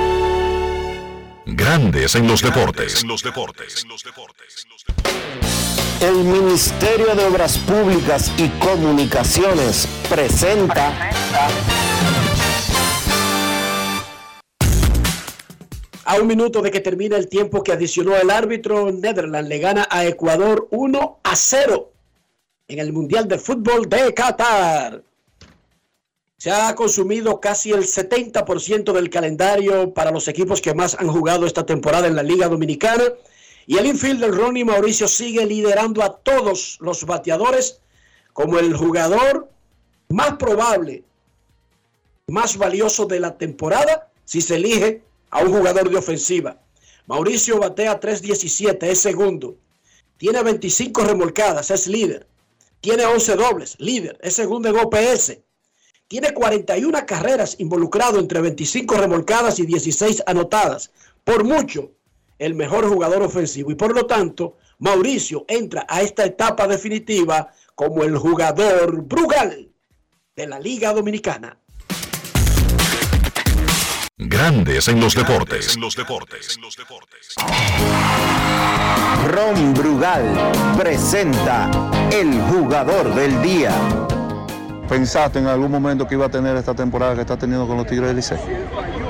Grandes en los deportes. El Ministerio de Obras Públicas y Comunicaciones presenta A un minuto de que termine el tiempo que adicionó el árbitro, Netherlands le gana a Ecuador 1 a 0 en el Mundial de Fútbol de Qatar. Se ha consumido casi el 70% del calendario para los equipos que más han jugado esta temporada en la Liga Dominicana. Y el infielder Ronnie Mauricio sigue liderando a todos los bateadores como el jugador más probable, más valioso de la temporada si se elige a un jugador de ofensiva. Mauricio batea 3.17, es segundo. Tiene 25 remolcadas, es líder. Tiene 11 dobles, líder, es segundo en OPS. Tiene 41 carreras involucrado entre 25 remolcadas y 16 anotadas. Por mucho, el mejor jugador ofensivo. Y por lo tanto, Mauricio entra a esta etapa definitiva como el jugador Brugal de la Liga Dominicana. Grandes en los deportes. Ron Brugal presenta el jugador del día. ¿Pensaste en algún momento que iba a tener esta temporada que está teniendo con los Tigres del Licey?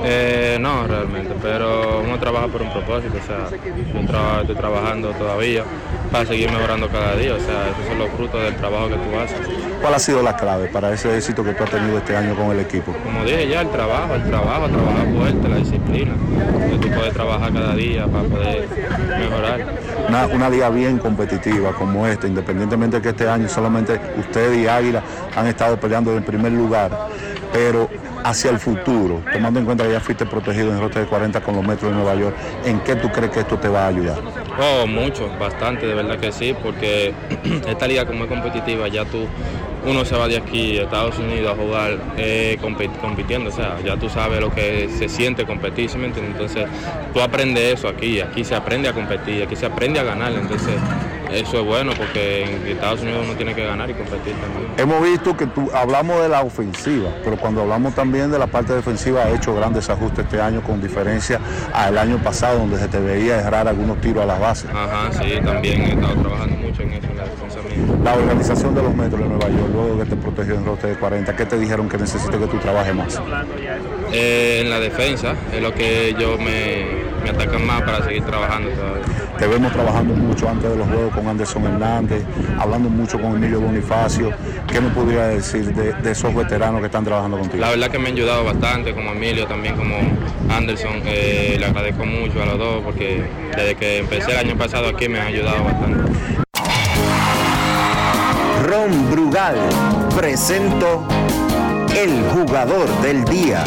Eh, no, realmente, pero uno trabaja por un propósito, o sea, yo estoy trabajando todavía para seguir mejorando cada día, o sea, esos son los frutos del trabajo que tú haces. ¿Cuál ha sido la clave para ese éxito que tú has tenido este año con el equipo? Como dije ya, el trabajo, el trabajo, trabajar fuerte, la disciplina, que tú puedes trabajar cada día para poder mejorar. Una, una liga bien competitiva como esta, independientemente de que este año solamente usted y Águila han estado peleando en primer lugar, pero hacia el futuro, tomando en cuenta que ya fuiste protegido en el rote de 40 con los metros de Nueva York, ¿en qué tú crees que esto te va a ayudar? Oh, mucho, bastante, de verdad que sí, porque esta liga como es competitiva, ya tú uno se va de aquí a Estados Unidos a jugar eh, compi- compitiendo, o sea, ya tú sabes lo que se siente competir, ¿sí me entiendes? Entonces, tú aprendes eso aquí, aquí se aprende a competir, aquí se aprende a ganar, entonces eso es bueno porque en Estados Unidos uno tiene que ganar y competir también. Hemos visto que tú, hablamos de la ofensiva, pero cuando hablamos también de la parte defensiva, ha hecho grandes ajustes este año con diferencia al año pasado, donde se te veía errar algunos tiros a las bases. Ajá, sí, también he estado trabajando mucho en eso, la organización de los metros de Nueva York, luego que te protegió en roster de 40, ¿qué te dijeron que necesite que tú trabajes más? Eh, en la defensa es lo que ellos me, me atacan más para seguir trabajando todavía. Te vemos trabajando mucho antes de los juegos con Anderson Hernández, hablando mucho con Emilio Bonifacio. ¿Qué me podría decir de, de esos veteranos que están trabajando contigo? La verdad que me han ayudado bastante, como Emilio, también como Anderson. Eh, le agradezco mucho a los dos porque desde que empecé el año pasado aquí me han ayudado bastante. Ron Brugal presento el jugador del día.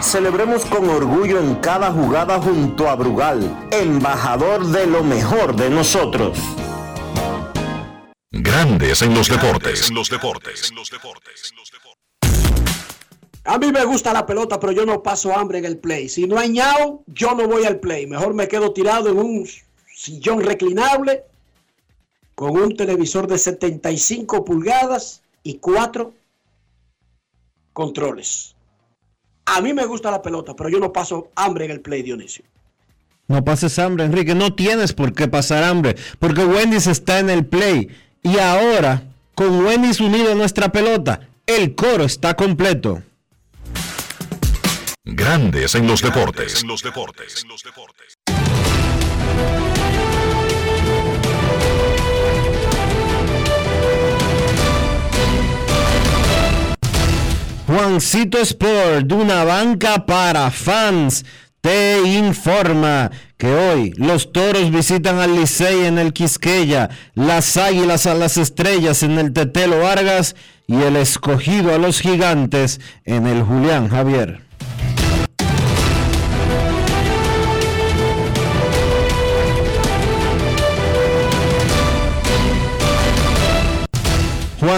Celebremos con orgullo en cada jugada junto a Brugal, embajador de lo mejor de nosotros. Grandes en los deportes. los deportes. A mí me gusta la pelota, pero yo no paso hambre en el play. Si no hay ñao, yo no voy al play. Mejor me quedo tirado en un sillón reclinable con un televisor de 75 pulgadas y cuatro controles. A mí me gusta la pelota, pero yo no paso hambre en el play, Dionisio. No pases hambre, Enrique. No tienes por qué pasar hambre, porque Wendy's está en el play. Y ahora, con Wendy's unido a nuestra pelota, el coro está completo. Grandes en los deportes. los deportes. Juancito Sport, de una banca para fans, te informa que hoy los toros visitan al Licey en el Quisqueya, las águilas a las estrellas en el Tetelo Vargas y el escogido a los gigantes en el Julián Javier.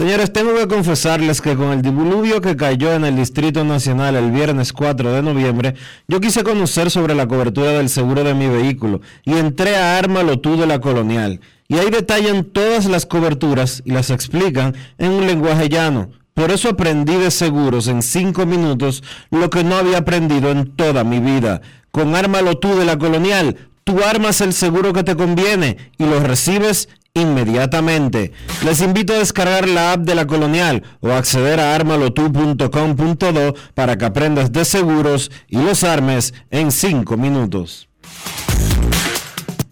Señores, tengo que confesarles que con el diluvio que cayó en el Distrito Nacional el viernes 4 de noviembre, yo quise conocer sobre la cobertura del seguro de mi vehículo y entré a Ármalo tú de la Colonial. Y ahí detallan todas las coberturas y las explican en un lenguaje llano. Por eso aprendí de seguros en 5 minutos lo que no había aprendido en toda mi vida. Con Ármalo tú de la Colonial, tú armas el seguro que te conviene y lo recibes inmediatamente. Les invito a descargar la app de la Colonial o acceder a armalotu.com.do para que aprendas de seguros y los armes en 5 minutos.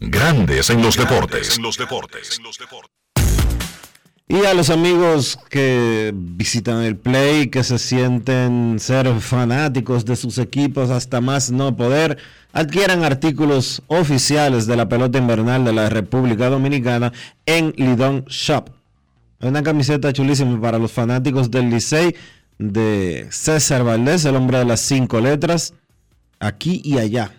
Grandes en los deportes. los deportes. Y a los amigos que visitan el Play, que se sienten ser fanáticos de sus equipos hasta más no poder, adquieran artículos oficiales de la pelota invernal de la República Dominicana en Lidón Shop. Una camiseta chulísima para los fanáticos del Licey de César Valdés, el hombre de las cinco letras, aquí y allá,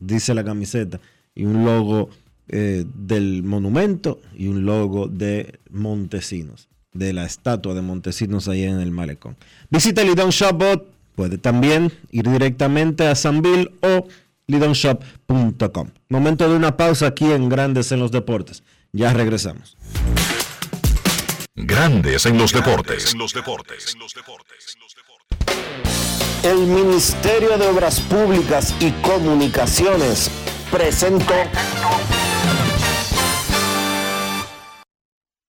dice la camiseta, y un logo eh, del monumento y un logo de Montesinos, de la estatua de Montesinos ahí en el malecón. Visita Lidon Shopbot, puede también ir directamente a Sanville o lidonshop.com. Momento de una pausa aquí en Grandes en los Deportes. Ya regresamos. Grandes en los deportes. los deportes. El Ministerio de Obras Públicas y Comunicaciones presentó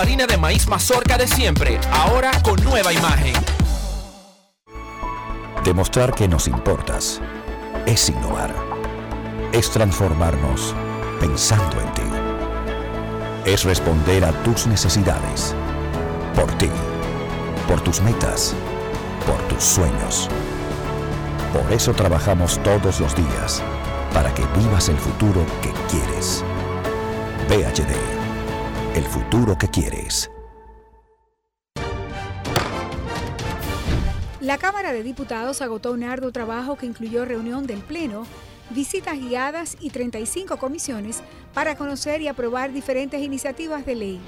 Harina de maíz mazorca de siempre, ahora con nueva imagen. Demostrar que nos importas es innovar. Es transformarnos pensando en ti. Es responder a tus necesidades. Por ti. Por tus metas. Por tus sueños. Por eso trabajamos todos los días. Para que vivas el futuro que quieres. VHD. El futuro que quieres. La Cámara de Diputados agotó un arduo trabajo que incluyó reunión del Pleno, visitas guiadas y 35 comisiones para conocer y aprobar diferentes iniciativas de ley.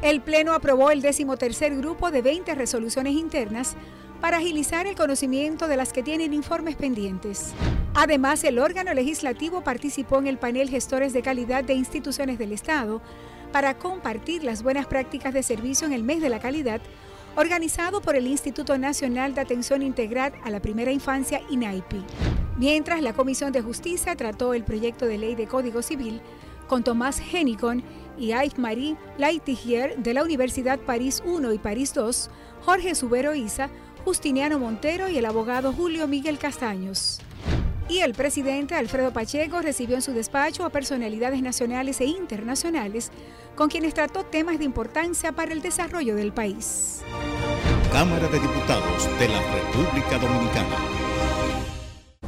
El Pleno aprobó el decimotercer grupo de 20 resoluciones internas para agilizar el conocimiento de las que tienen informes pendientes. Además, el órgano legislativo participó en el panel Gestores de Calidad de Instituciones del Estado para compartir las buenas prácticas de servicio en el mes de la calidad organizado por el Instituto Nacional de Atención Integral a la Primera Infancia, INAIPI. Mientras la Comisión de Justicia trató el proyecto de ley de Código Civil con Tomás Henicon y Yves-Marie Laitigier de la Universidad París I y París II, Jorge Subero Isa, Justiniano Montero y el abogado Julio Miguel Castaños. Y el presidente Alfredo Pacheco recibió en su despacho a personalidades nacionales e internacionales con quienes trató temas de importancia para el desarrollo del país. Cámara de Diputados de la República Dominicana.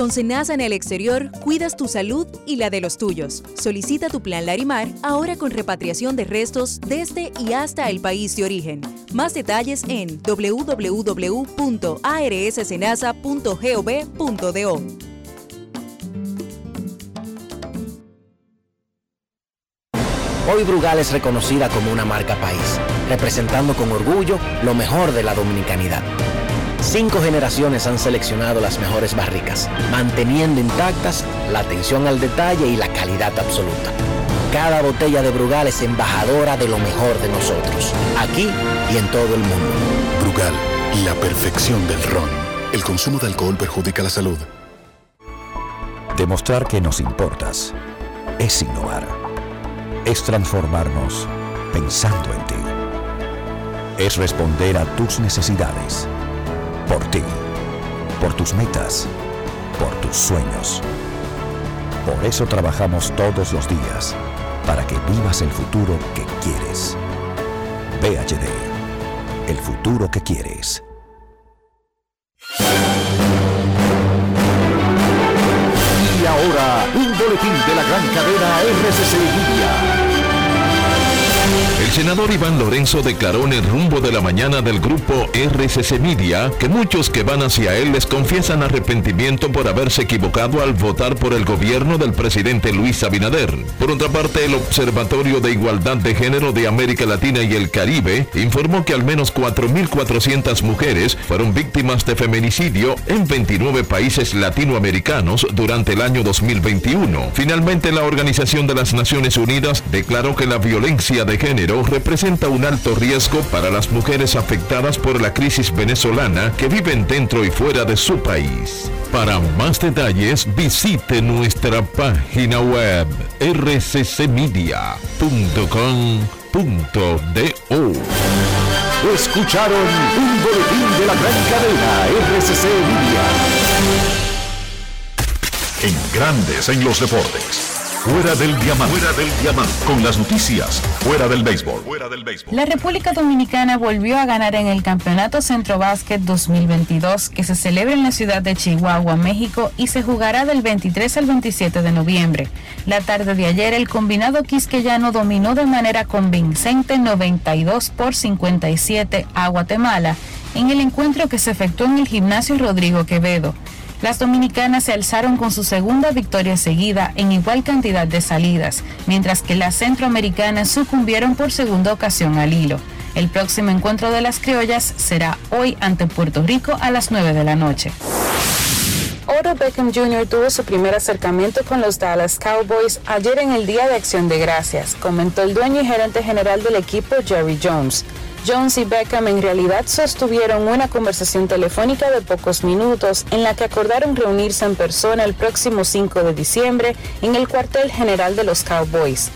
Con Senasa en el exterior, cuidas tu salud y la de los tuyos. Solicita tu plan Larimar ahora con repatriación de restos desde y hasta el país de origen. Más detalles en www.arssenasa.gov.do. Hoy Brugal es reconocida como una marca país, representando con orgullo lo mejor de la dominicanidad. Cinco generaciones han seleccionado las mejores barricas, manteniendo intactas la atención al detalle y la calidad absoluta. Cada botella de Brugal es embajadora de lo mejor de nosotros, aquí y en todo el mundo. Brugal, la perfección del ron. El consumo de alcohol perjudica la salud. Demostrar que nos importas es innovar. Es transformarnos pensando en ti. Es responder a tus necesidades. Por ti. Por tus metas. Por tus sueños. Por eso trabajamos todos los días. Para que vivas el futuro que quieres. PHD. El futuro que quieres. Y ahora, un boletín de la gran cadena RCC Libia. El senador Iván Lorenzo declaró en el rumbo de la mañana del grupo RCC Media que muchos que van hacia él les confiesan arrepentimiento por haberse equivocado al votar por el gobierno del presidente Luis Abinader. Por otra parte, el Observatorio de Igualdad de Género de América Latina y el Caribe informó que al menos 4.400 mujeres fueron víctimas de feminicidio en 29 países latinoamericanos durante el año 2021. Finalmente, la Organización de las Naciones Unidas declaró que la violencia de género representa un alto riesgo para las mujeres afectadas por la crisis venezolana que viven dentro y fuera de su país. Para más detalles visite nuestra página web rccmedia.com.do. Escucharon un boletín de la gran cadena RCC Libia. En Grandes en los Deportes. Fuera del diamante. Fuera del diamante. Con las noticias. Fuera del béisbol. Fuera del béisbol. La República Dominicana volvió a ganar en el Campeonato Centro Básquet 2022 que se celebra en la ciudad de Chihuahua, México y se jugará del 23 al 27 de noviembre. La tarde de ayer el combinado quisqueyano dominó de manera convincente 92 por 57 a Guatemala en el encuentro que se efectuó en el gimnasio Rodrigo Quevedo. Las dominicanas se alzaron con su segunda victoria seguida en igual cantidad de salidas, mientras que las centroamericanas sucumbieron por segunda ocasión al hilo. El próximo encuentro de las criollas será hoy ante Puerto Rico a las 9 de la noche. Oro Beckham Jr. tuvo su primer acercamiento con los Dallas Cowboys ayer en el Día de Acción de Gracias, comentó el dueño y gerente general del equipo Jerry Jones. Jones y Beckham en realidad sostuvieron una conversación telefónica de pocos minutos en la que acordaron reunirse en persona el próximo 5 de diciembre en el cuartel general de los Cowboys.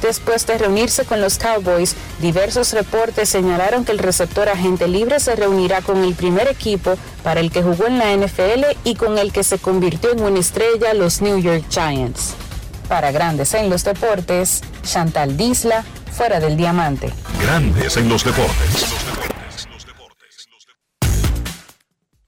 Después de reunirse con los Cowboys, diversos reportes señalaron que el receptor agente libre se reunirá con el primer equipo para el que jugó en la NFL y con el que se convirtió en una estrella los New York Giants. Para Grandes en los Deportes, Chantal Disla, fuera del diamante. Grandes en los deportes.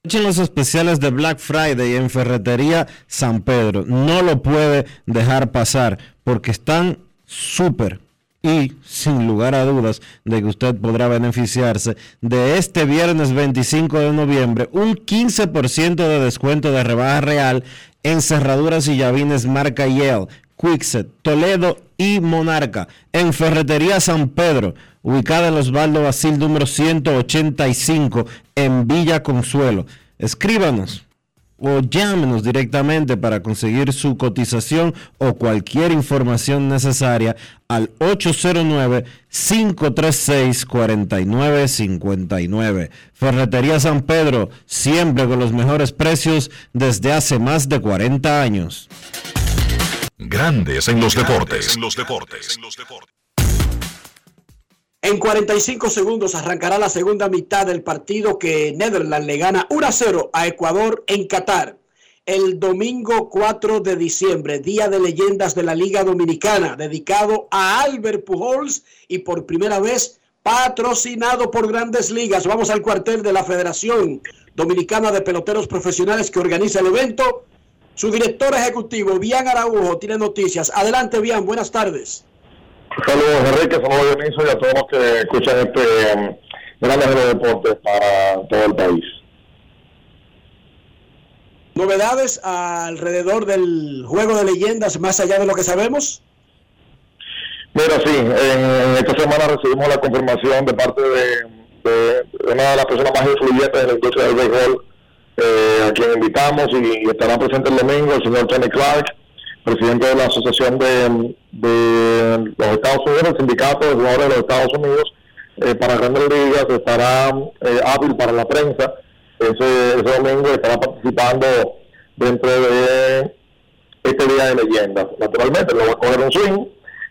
Aprovechen los especiales de Black Friday en Ferretería San Pedro. No lo puede dejar pasar porque están súper y sin lugar a dudas de que usted podrá beneficiarse de este viernes 25 de noviembre un 15% de descuento de rebaja real en cerraduras y llavines marca Yale, Kwikset, Toledo y Monarca en Ferretería San Pedro, ubicada en Osvaldo Basil número 185 en Villa Consuelo. Escríbanos o llámenos directamente para conseguir su cotización o cualquier información necesaria al 809-536-4959. Ferretería San Pedro, siempre con los mejores precios desde hace más de 40 años. Grandes en los deportes. En los deportes. En 45 segundos arrancará la segunda mitad del partido que Netherlands le gana 1 a 0 a Ecuador en Qatar. El domingo 4 de diciembre, Día de Leyendas de la Liga Dominicana, dedicado a Albert Pujols y por primera vez patrocinado por Grandes Ligas. Vamos al cuartel de la Federación Dominicana de Peloteros Profesionales que organiza el evento. Su director ejecutivo, Bian Araujo, tiene noticias. Adelante, Bian, buenas tardes. Saludos Enrique, saludos Dionisio y a todos los que escuchan este um, Grandes de los Deportes para todo el país. ¿Novedades alrededor del juego de leyendas más allá de lo que sabemos? Mira, sí, en, esta semana recibimos la confirmación de parte de, de una de las personas más influyentes en la industria del béisbol, eh, a quien invitamos y estará presente el domingo, el señor Tony Clark, presidente de la Asociación de, de los Estados Unidos, el sindicato de jugadores de los Estados Unidos, eh, para Grandes Ligas, estará eh, hábil para la prensa. Ese, ese domingo estará participando dentro de este día de leyendas. Naturalmente, lo va a coger un swing.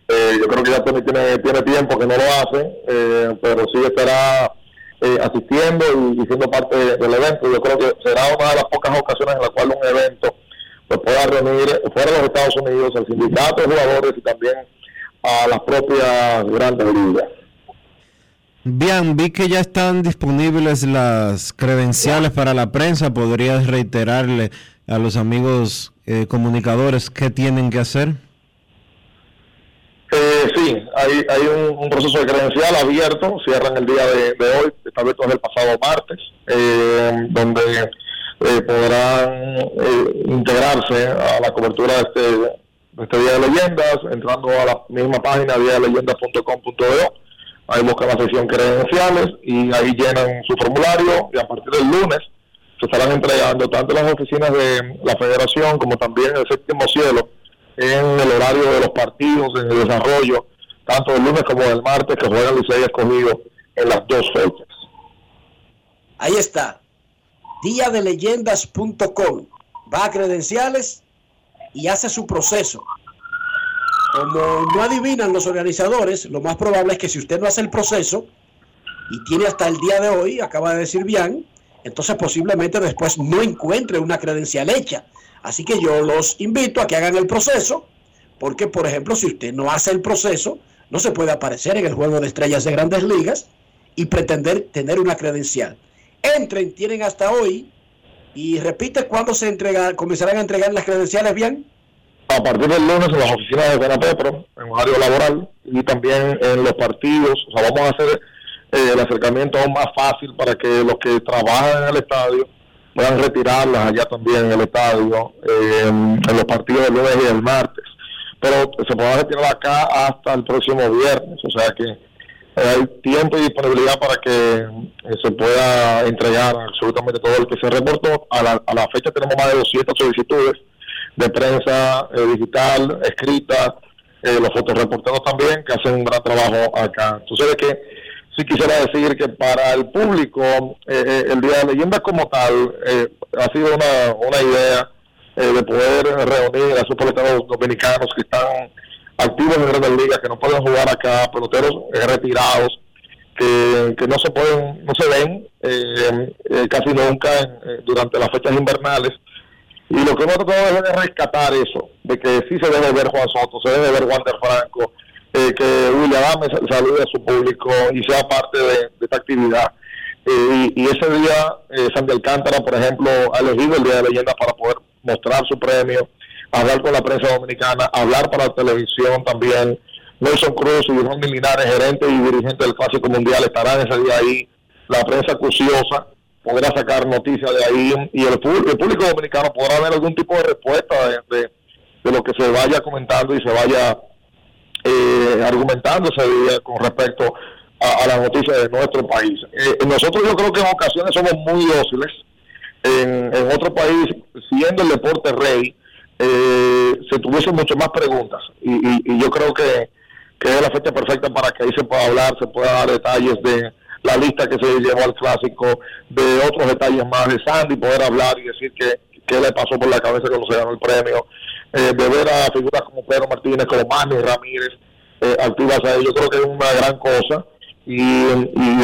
Eh, yo creo que ya tiene, tiene, tiempo que no lo hace, eh, pero sí estará eh, asistiendo y, y siendo parte del evento. Yo creo que será una de las pocas ocasiones en la cual un evento pues, pueda reunir fuera de los Estados Unidos al sindicato de jugadores y también a las propias grandes ligas. Bien, vi que ya están disponibles las credenciales para la prensa. ¿Podrías reiterarle a los amigos eh, comunicadores qué tienen que hacer? Eh, sí, hay, hay un, proceso de credencial abierto, cierran el día de, de hoy, está abierto desde el pasado martes, eh, donde eh, podrán eh, integrarse a la cobertura de este, de este Día de Leyendas, entrando a la misma página diadeleyendas.com.do, ahí buscan la sección credenciales y ahí llenan su formulario y a partir del lunes se estarán entregando tanto las oficinas de la federación como también en el séptimo cielo en el horario de los partidos, en el desarrollo, tanto del lunes como del martes que juegan Licey escogido en las dos fechas. Ahí está. Diadeleyendas.com. Va a credenciales y hace su proceso. Como no adivinan los organizadores, lo más probable es que si usted no hace el proceso y tiene hasta el día de hoy, acaba de decir bien, entonces posiblemente después no encuentre una credencial hecha. Así que yo los invito a que hagan el proceso, porque por ejemplo, si usted no hace el proceso, no se puede aparecer en el juego de estrellas de grandes ligas y pretender tener una credencial. Entren, tienen hasta hoy y repite cuándo se entrega, comenzarán a entregar las credenciales bien. A partir del lunes en las oficinas de Canapetro, en horario laboral, y también en los partidos, o sea, vamos a hacer eh, el acercamiento aún más fácil para que los que trabajan en el estadio puedan retirarlas allá también en el estadio, eh, en los partidos del lunes y del martes. Pero se podrá retirar acá hasta el próximo viernes, o sea que hay tiempo y disponibilidad para que eh, se pueda entregar absolutamente todo el que se reportó. A la, a la fecha tenemos más de 200 solicitudes de prensa eh, digital, escrita, eh, los fotoreporteros también, que hacen un gran trabajo acá. Entonces, que sí quisiera decir que para el público, eh, eh, el Día de Leyendas como tal, eh, ha sido una, una idea eh, de poder reunir a esos peloteros dominicanos que están activos en grandes ligas, que no pueden jugar acá, peloteros retirados, que, que no se pueden, no se ven casi nunca durante las fechas invernales. Y lo que hemos tratado es de rescatar eso, de que sí se debe ver Juan Soto, se debe ver Wander Franco, eh, que William salude a su público y sea parte de, de esta actividad. Eh, y, ese día, eh, Sandy Alcántara, por ejemplo, ha elegido el Día de Leyendas para poder mostrar su premio, hablar con la prensa dominicana, hablar para la televisión también. Nelson Cruz y Ronnie Linares, gerente y dirigente del Clásico Mundial, estarán ese día ahí. La prensa acuciosa podrá sacar noticias de ahí y el, el público dominicano podrá ver algún tipo de respuesta de- de lo que se vaya comentando y se vaya eh, día con respecto a, a las noticias de nuestro país. Eh, nosotros yo creo que en ocasiones somos muy dóciles. En, en otro país, siendo el deporte rey, eh, se tuviesen mucho más preguntas. Y, y- yo creo que, que es la fecha perfecta para que ahí se pueda hablar, se pueda dar detalles de la lista que se llevó al clásico, de otros detalles más de Sandy, poder hablar y decir que, que le pasó por la cabeza cuando se ganó el premio, eh, de ver a figuras como Pedro Martínez, como Manny Ramírez, eh, activas ahí, yo creo que es una gran cosa y,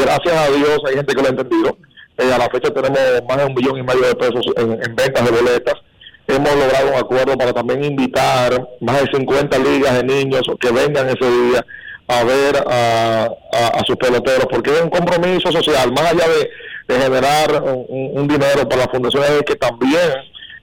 gracias a Dios hay gente que lo ha entendido. Eh, a la fecha tenemos más de un millón y medio de pesos en, en ventas de boletas. Hemos logrado un acuerdo para también invitar más de 50 ligas de niños que vengan ese día a ver a, a- a sus peloteros, porque es un compromiso social, más allá de, generar un, dinero para las fundaciones, es que también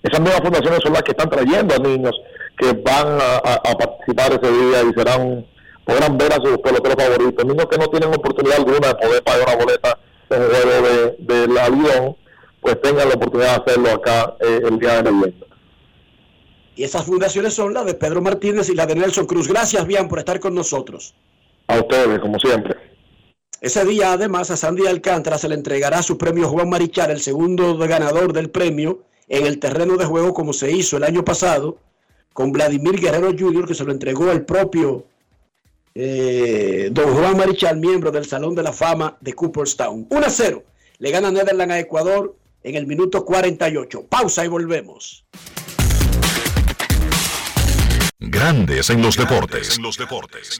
esas mismas fundaciones son las que están trayendo a niños que van a, a- a participar ese día y serán podrán ver a sus peloteros favoritos, niños que no tienen oportunidad alguna de poder pagar una boleta el juego de, del avión, pues tengan la oportunidad de hacerlo acá eh, el día de la leyenda. Y esas fundaciones son la de Pedro Martínez y la de Nelson Cruz. Gracias, bien, por estar con nosotros. A ustedes, como siempre. Ese día, además, a Sandy Alcántara se le entregará su premio Juan Marichal, el segundo ganador del premio, en el terreno de juego, como se hizo el año pasado, con Vladimir Guerrero Jr., que se lo entregó el propio eh, don Juan Marichal, miembro del Salón de la Fama de Cooperstown. 1 a 0. Le gana Netherlands a Ecuador en el minuto 48. Pausa y volvemos. Grandes en los deportes. En los deportes.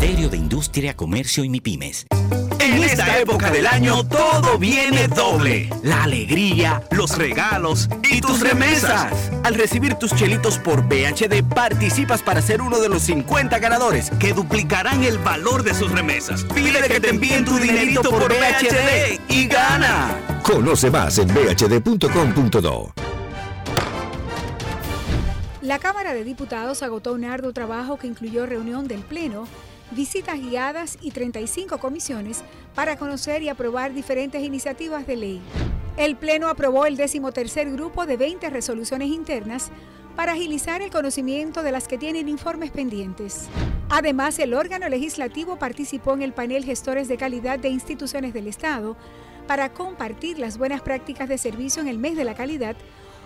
Ministerio de Industria, Comercio y MIPIMES. En esta época del año todo viene doble. La alegría, los regalos y tus remesas. Al recibir tus chelitos por BHD participas para ser uno de los 50 ganadores que duplicarán el valor de sus remesas. Pide que te envíen tu dinerito por BHD y gana. Conoce más en bhd.com.do. La Cámara de Diputados agotó un arduo trabajo que incluyó reunión del Pleno, visitas guiadas y 35 comisiones para conocer y aprobar diferentes iniciativas de ley. El Pleno aprobó el decimotercer grupo de 20 resoluciones internas para agilizar el conocimiento de las que tienen informes pendientes. Además, el órgano legislativo participó en el panel Gestores de Calidad de Instituciones del Estado para compartir las buenas prácticas de servicio en el mes de la calidad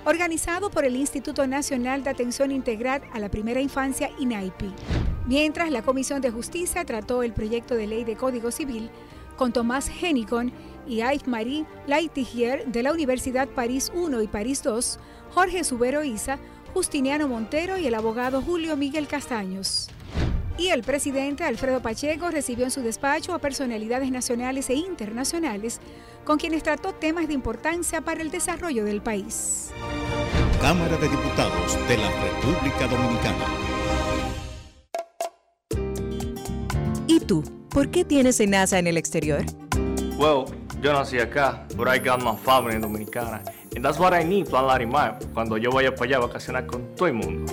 organizado por el Instituto Nacional de Atención Integral a la Primera Infancia, INAIPI. Mientras la Comisión de Justicia trató el proyecto de ley de Código Civil con Tomás Henicon y Yves-Marie Laitigier de la Universidad París I y París II, Jorge Subero Isa, Justiniano Montero y el abogado Julio Miguel Castaños. Y el presidente Alfredo Pacheco recibió en su despacho a personalidades nacionales e internacionales con quienes trató temas de importancia para el desarrollo del país. Cámara de Diputados de la República Dominicana. ¿Y tú? ¿Por qué tienes NASA en el exterior? Well, yo nací acá, but I got my family dominicana. And that's what I need, Plan Larimar, cuando yo vaya para allá a vacacionar con todo el mundo.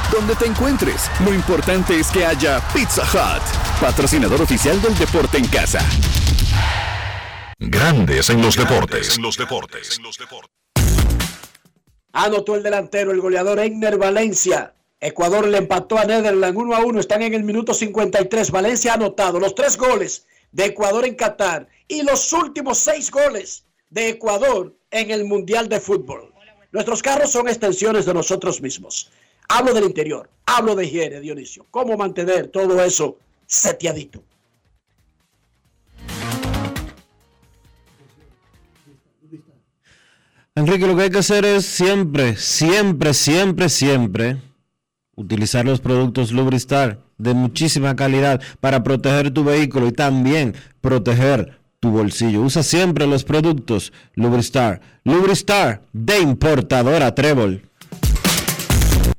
Donde te encuentres, lo importante es que haya Pizza Hut, patrocinador oficial del deporte en casa. Grandes en los deportes. En los deportes. Anotó el delantero, el goleador Egner Valencia, Ecuador le empató a Netherlands 1 a 1. Están en el minuto 53. Valencia ha anotado los tres goles de Ecuador en Qatar y los últimos seis goles de Ecuador en el Mundial de Fútbol. Nuestros carros son extensiones de nosotros mismos. Hablo del interior, hablo de higiene, Dionisio. ¿Cómo mantener todo eso seteadito? Enrique, lo que hay que hacer es siempre, siempre, siempre, siempre utilizar los productos Lubristar de muchísima calidad para proteger tu vehículo y también proteger tu bolsillo. Usa siempre los productos Lubristar. Lubristar de importadora Trébol.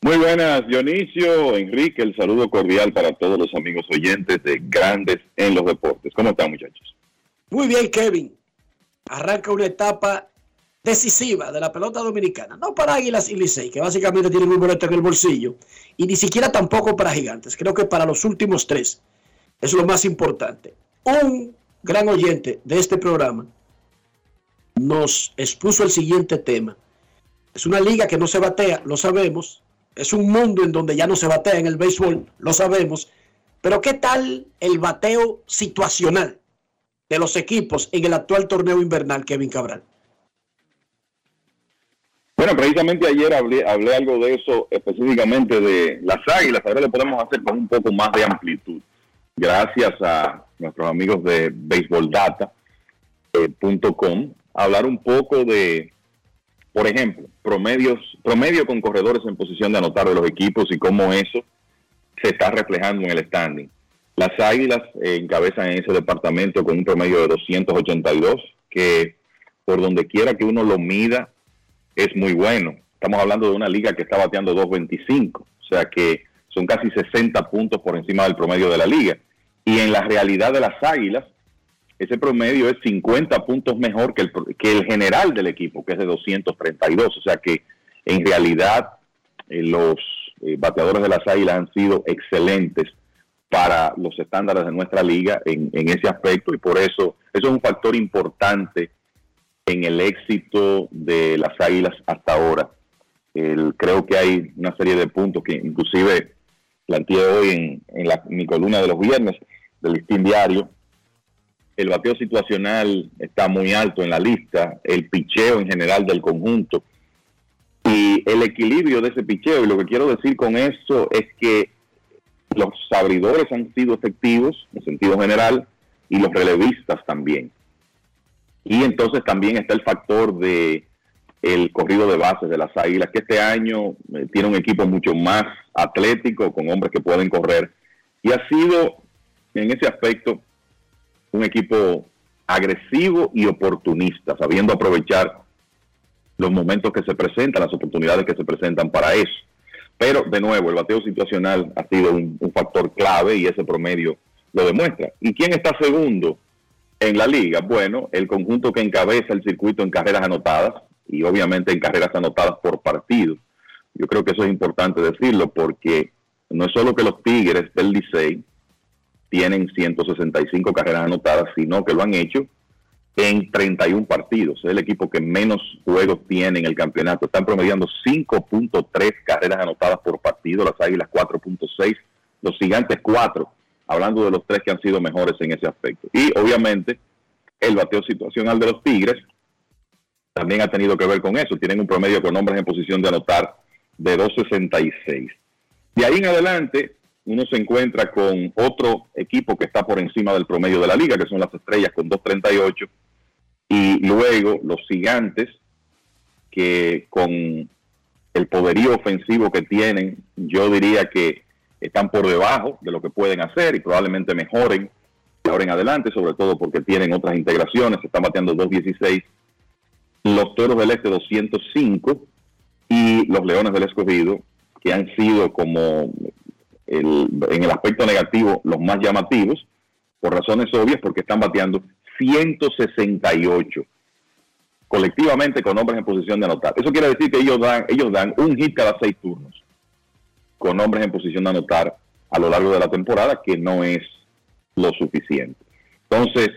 Muy buenas, Dionisio, Enrique, el saludo cordial para todos los amigos oyentes de Grandes en los Deportes. ¿Cómo están, muchachos? Muy bien, Kevin. Arranca una etapa decisiva de la pelota dominicana. No para Águilas y Licey, que básicamente tienen un boleto en el bolsillo, y ni siquiera tampoco para Gigantes. Creo que para los últimos tres es lo más importante. Un gran oyente de este programa nos expuso el siguiente tema. Es una liga que no se batea, lo sabemos, es un mundo en donde ya no se batea en el béisbol, lo sabemos. Pero ¿qué tal el bateo situacional de los equipos en el actual torneo invernal, Kevin Cabral? Bueno, precisamente ayer hablé, algo de eso, específicamente de las águilas. Ahora lo podemos hacer con un poco más de amplitud. Gracias a nuestros amigos de BaseballData.com, hablar un poco de por ejemplo, promedios, promedio con corredores en posición de anotar de los equipos y cómo eso se está reflejando en el standing. Las Águilas encabezan en ese departamento con un promedio de 282, que por donde quiera que uno lo mida es muy bueno. Estamos hablando de una liga que está bateando 225, o sea que son casi 60 puntos por encima del promedio de la liga. Y en la realidad de las Águilas, ese promedio es 50 puntos mejor que el, que el general del equipo, que es de 232. O sea que en realidad eh, los eh, bateadores de las Águilas han sido excelentes para los estándares de nuestra liga en, ese aspecto y por eso eso es un factor importante en el éxito de las Águilas hasta ahora. creo que hay una serie de puntos que inclusive planteé hoy en, en la, mi columna de los viernes del listín diario el bateo situacional está muy alto en la lista, el picheo en general del conjunto y el equilibrio de ese picheo. Y lo que quiero decir con eso es que los abridores han sido efectivos en sentido general y los relevistas también. Y entonces también está el factor de el corrido de bases de las Águilas, que este año eh, tiene un equipo mucho más atlético, con hombres que pueden correr. Y ha sido, en ese aspecto, un equipo agresivo y oportunista, sabiendo aprovechar los momentos que se presentan, las oportunidades que se presentan para eso. Pero, de nuevo, el bateo situacional ha sido un, factor clave y ese promedio lo demuestra. ¿Y quién está segundo en la liga? Bueno, el conjunto que encabeza el circuito en carreras anotadas y obviamente en carreras anotadas por partido. Yo creo que eso es importante decirlo porque no es solo que los Tigres del Licey tienen 165 carreras anotadas, sino que lo han hecho en 31 partidos. Es el equipo que menos juegos tiene en el campeonato. Están promediando 5.3 carreras anotadas por partido, las Águilas 4.6, los Gigantes 4, hablando de los tres que han sido mejores en ese aspecto. Y obviamente el bateo situacional de los Tigres también ha tenido que ver con eso. Tienen un promedio con hombres en posición de anotar de 2.66. De ahí en adelante, uno se encuentra con otro equipo que está por encima del promedio de la liga, que son las estrellas con 2.38, y luego los gigantes, que con el poderío ofensivo que tienen, yo diría que están por debajo de lo que pueden hacer y probablemente mejoren de ahora en adelante, sobre todo porque tienen otras integraciones, están bateando 2.16, los Toros del Este 205 y los Leones del Escogido, que han sido como en el aspecto negativo los más llamativos, por razones obvias, porque están bateando 168 colectivamente con hombres en posición de anotar. Eso quiere decir que ellos dan, ellos dan un hit cada seis turnos con hombres en posición de anotar a lo largo de la temporada, que no es lo suficiente. Entonces,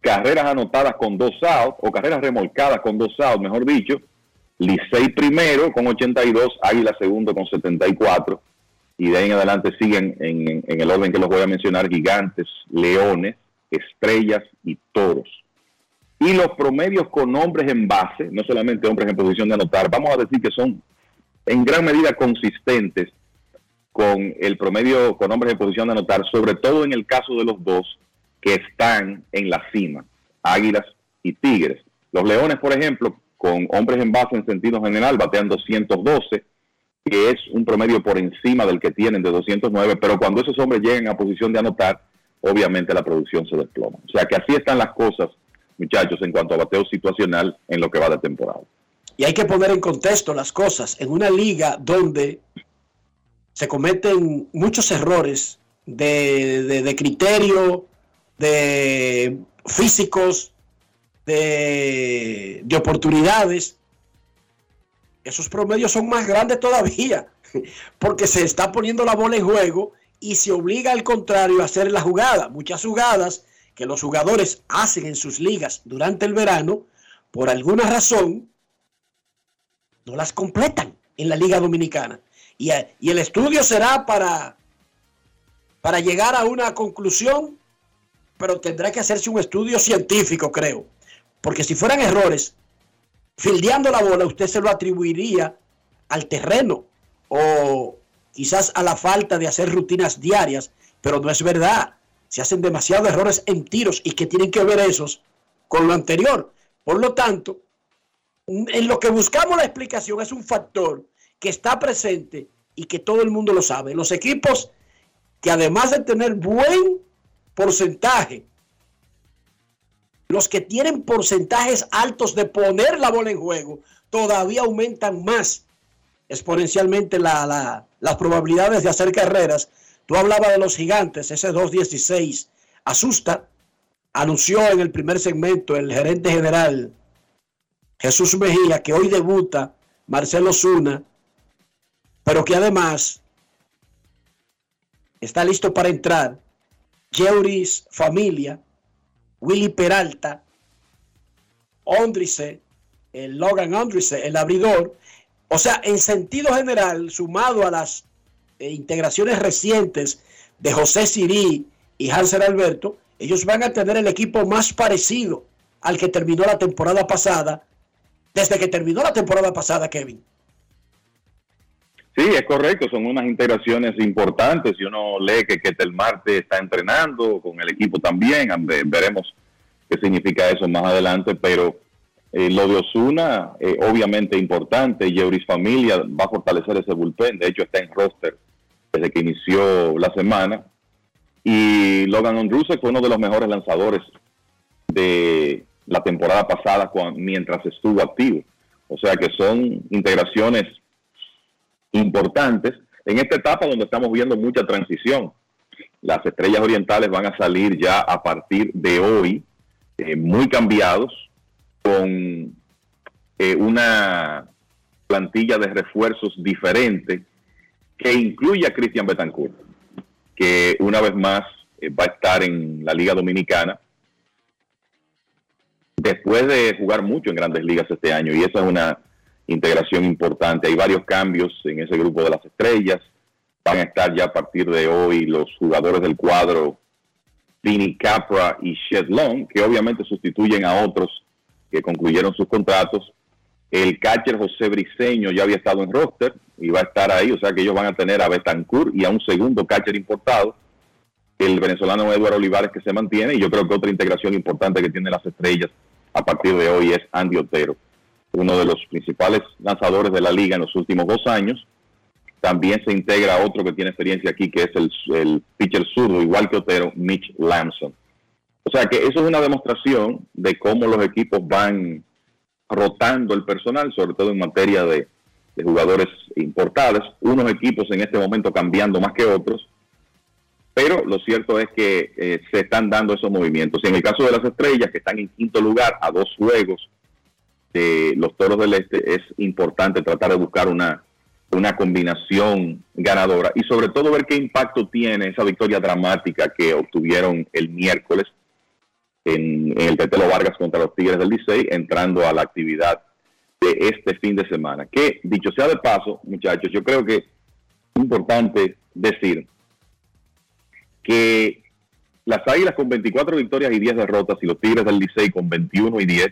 carreras anotadas con dos outs, o carreras remolcadas con dos outs, mejor dicho, Licey primero con 82, Águila segundo con 74, y de ahí en adelante siguen en, el orden que los voy a mencionar, gigantes, leones, estrellas y toros. Y los promedios con hombres en base, no solamente hombres en posición de anotar, vamos a decir que son en gran medida consistentes con el promedio con hombres en posición de anotar, sobre todo en el caso de los dos que están en la cima, Águilas y Tigres. Los Leones, por ejemplo, con hombres en base en sentido general, batean 212, que es un promedio por encima del que tienen de 209, pero cuando esos hombres llegan a posición de anotar, obviamente la producción se desploma. O sea que así están las cosas, muchachos, en cuanto a bateo situacional en lo que va de temporada. Y hay que poner en contexto las cosas. En una liga donde se cometen muchos errores de, de, de criterio, de físicos, de, de oportunidades, esos promedios son más grandes todavía, porque se está poniendo la bola en juego y se obliga al contrario a hacer la jugada. Muchas jugadas que los jugadores hacen en sus ligas durante el verano, por alguna razón, no las completan en la Liga Dominicana. Y, y el estudio será para, para llegar a una conclusión, pero tendrá que hacerse un estudio científico, creo. Porque si fueran errores, fildeando la bola, usted se lo atribuiría al terreno o quizás a la falta de hacer rutinas diarias, pero no es verdad. Se hacen demasiados errores en tiros y que tienen que ver esos con lo anterior. Por lo tanto, en lo que buscamos la explicación es un factor que está presente y que todo el mundo lo sabe. Los equipos que además de tener buen porcentaje los que tienen porcentajes altos de poner la bola en juego todavía aumentan más exponencialmente las probabilidades de hacer carreras. Tú hablabas de los gigantes, ese 2-16 asusta. Anunció en el primer segmento el gerente general Jesús Mejía que hoy debuta Marcelo Zuna, pero que además está listo para entrar Jeuris Familia, Willy Peralta, Ondrice, el Logan Ondrice, el abridor. O sea, en sentido general, sumado a las eh, integraciones recientes de José Sirí y Hansel Alberto, ellos van a tener el equipo más parecido al que terminó la temporada pasada, desde que terminó la temporada pasada, Kevin. Sí, es correcto, son unas integraciones importantes. Si uno lee que el Marte está entrenando con el equipo también, veremos qué significa eso más adelante, pero eh, lo de Osuna, eh, obviamente importante, Yeuris Familia va a fortalecer ese bullpen, de hecho está en roster desde que inició la semana, y Logan Ondrusek fue uno de los mejores lanzadores de la temporada pasada mientras estuvo activo. O sea que son integraciones importantes en esta etapa donde estamos viendo mucha transición. Las estrellas orientales van a salir ya a partir de hoy, eh, muy cambiados, con eh, una plantilla de refuerzos diferente que incluye a Cristian Betancourt, que una vez más eh, va a estar en la Liga Dominicana después de jugar mucho en grandes ligas este año y esa es una integración importante. Hay varios cambios en ese grupo de las estrellas. Van a estar ya a partir de hoy los jugadores del cuadro Vinny Capra y Shed Long, que obviamente sustituyen a otros que concluyeron sus contratos. El catcher José Briseño ya había estado en roster y va a estar ahí, o sea que ellos van a tener a Betancourt y a un segundo catcher importado, el venezolano Eduardo Olivares que se mantiene, y yo creo que otra integración importante que tienen las estrellas a partir de hoy es Andy Otero uno de los principales lanzadores de la liga en los últimos dos años. También se integra otro que tiene experiencia aquí, que es el, pitcher zurdo, igual que Otero, Mitch Lamson. O sea que eso es una demostración de cómo los equipos van rotando el personal, sobre todo en materia de, jugadores importados. Unos equipos en este momento cambiando más que otros. pero lo cierto es que eh, se están dando esos movimientos. Y en el caso de las estrellas, que están en quinto lugar a dos juegos de los Toros del Este, es importante tratar de buscar una, una combinación ganadora y sobre todo ver qué impacto tiene esa victoria dramática que obtuvieron el miércoles en, en el Tetelo Vargas contra los Tigres del Licey, entrando a la actividad de este fin de semana. Que, dicho sea de paso, muchachos, yo creo que es importante decir que las Águilas con 24 victorias y 10 derrotas y los Tigres del Licey con 21 y 10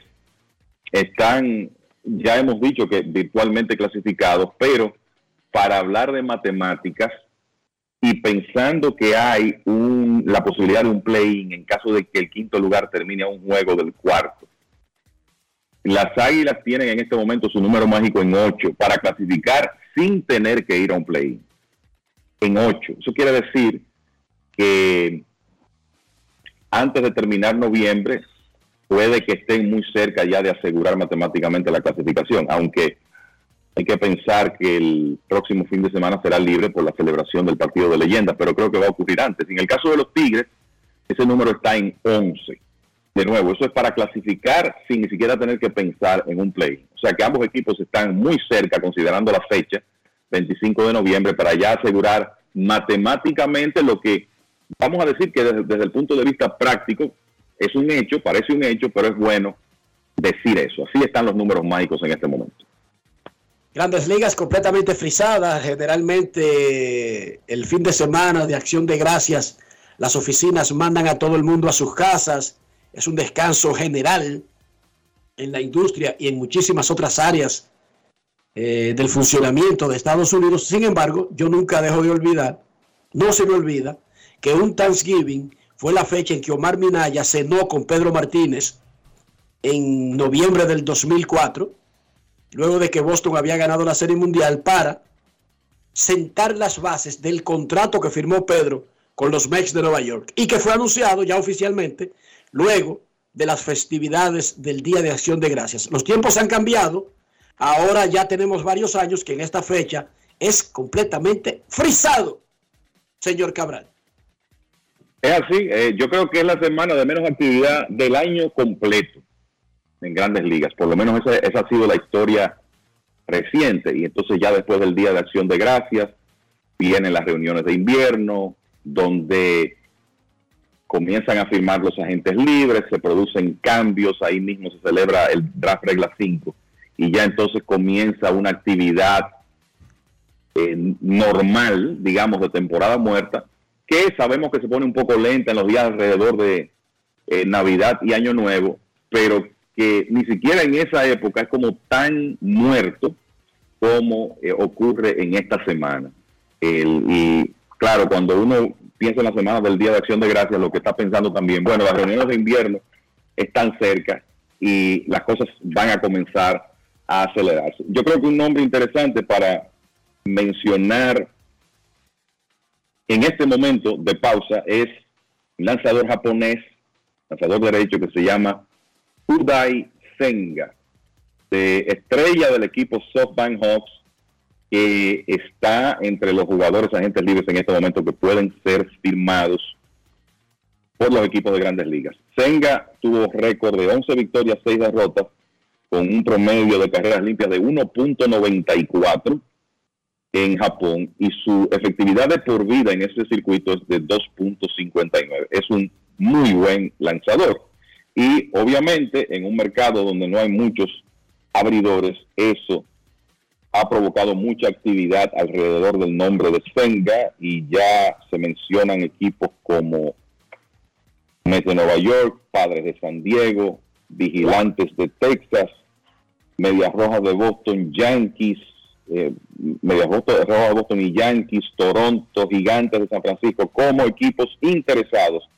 están, ya hemos dicho que virtualmente clasificados, pero para hablar de matemáticas y pensando que hay un, la posibilidad de un play-in en caso de que el quinto lugar termine a un juego del cuarto. Las Águilas tienen en este momento su número mágico en 8 para clasificar sin tener que ir a un play-in. En 8. Eso quiere decir que antes de terminar noviembre puede que estén muy cerca ya de asegurar matemáticamente la clasificación, aunque hay que pensar que el próximo fin de semana será libre por la celebración del partido de leyenda, pero creo que va a ocurrir antes. En el caso de los Tigres, ese número está en 11. De nuevo, eso es para clasificar sin ni siquiera tener que pensar en un play. O sea que ambos equipos están muy cerca, considerando la fecha, 25 de noviembre, para ya asegurar matemáticamente lo que vamos a decir que desde, el punto de vista práctico es un hecho, parece un hecho, pero es bueno decir eso. Así están los números mágicos en este momento. Grandes ligas completamente frisadas. Generalmente el fin de semana de acción de gracias, las oficinas mandan a todo el mundo a sus casas. Es un descanso general en la industria y en muchísimas otras áreas eh, del funcionamiento de Estados Unidos. Sin embargo, yo nunca dejo de olvidar, no se me olvida, que un Thanksgiving fue la fecha en que Omar Minaya cenó con Pedro Martínez en noviembre del 2004, luego de que Boston había ganado la Serie Mundial, para sentar las bases del contrato que firmó Pedro con los Mets de Nueva York y que fue anunciado ya oficialmente luego de las festividades del Día de Acción de Gracias. Los tiempos han cambiado, ahora ya tenemos varios años que en esta fecha es completamente frisado, señor Cabral. Es así, eh, yo creo que es la semana de menos actividad del año completo en grandes ligas. Por lo menos esa, esa, ha sido la historia reciente. Y entonces ya después del Día de Acción de Gracias vienen las reuniones de invierno, donde comienzan a firmar los agentes libres, se producen cambios, ahí mismo se celebra el draft regla 5 y ya entonces comienza una actividad eh, normal, digamos, de temporada muerta, que sabemos que se pone un poco lenta en los días alrededor de eh, Navidad y Año Nuevo, pero que ni siquiera en esa época es como tan muerto como eh, ocurre en esta semana. y claro, cuando uno piensa en la semana del Día de Acción de Gracias, lo que está pensando también, bueno, las reuniones de invierno están cerca y las cosas van a comenzar a acelerarse. Yo creo que un nombre interesante para mencionar en este momento de pausa es un lanzador japonés, lanzador derecho que se llama Udai Senga, de estrella del equipo SoftBank Hawks, que está entre los jugadores agentes libres en este momento que pueden ser firmados por los equipos de grandes ligas. Senga tuvo récord de 11 victorias, 6 derrotas, con un promedio de carreras limpias de 1.94 en Japón y su efectividad de por vida en ese circuito es de 2.59. Es un muy buen lanzador. Y obviamente en un mercado donde no hay muchos abridores, eso ha provocado mucha actividad alrededor del nombre de Senga y ya se mencionan equipos como Mets de Nueva York, Padres de San Diego, Vigilantes de Texas, Medias Rojas de Boston, Yankees, eh, Medias de Boston y Yankees, Toronto, Gigantes de San Francisco, como equipos interesados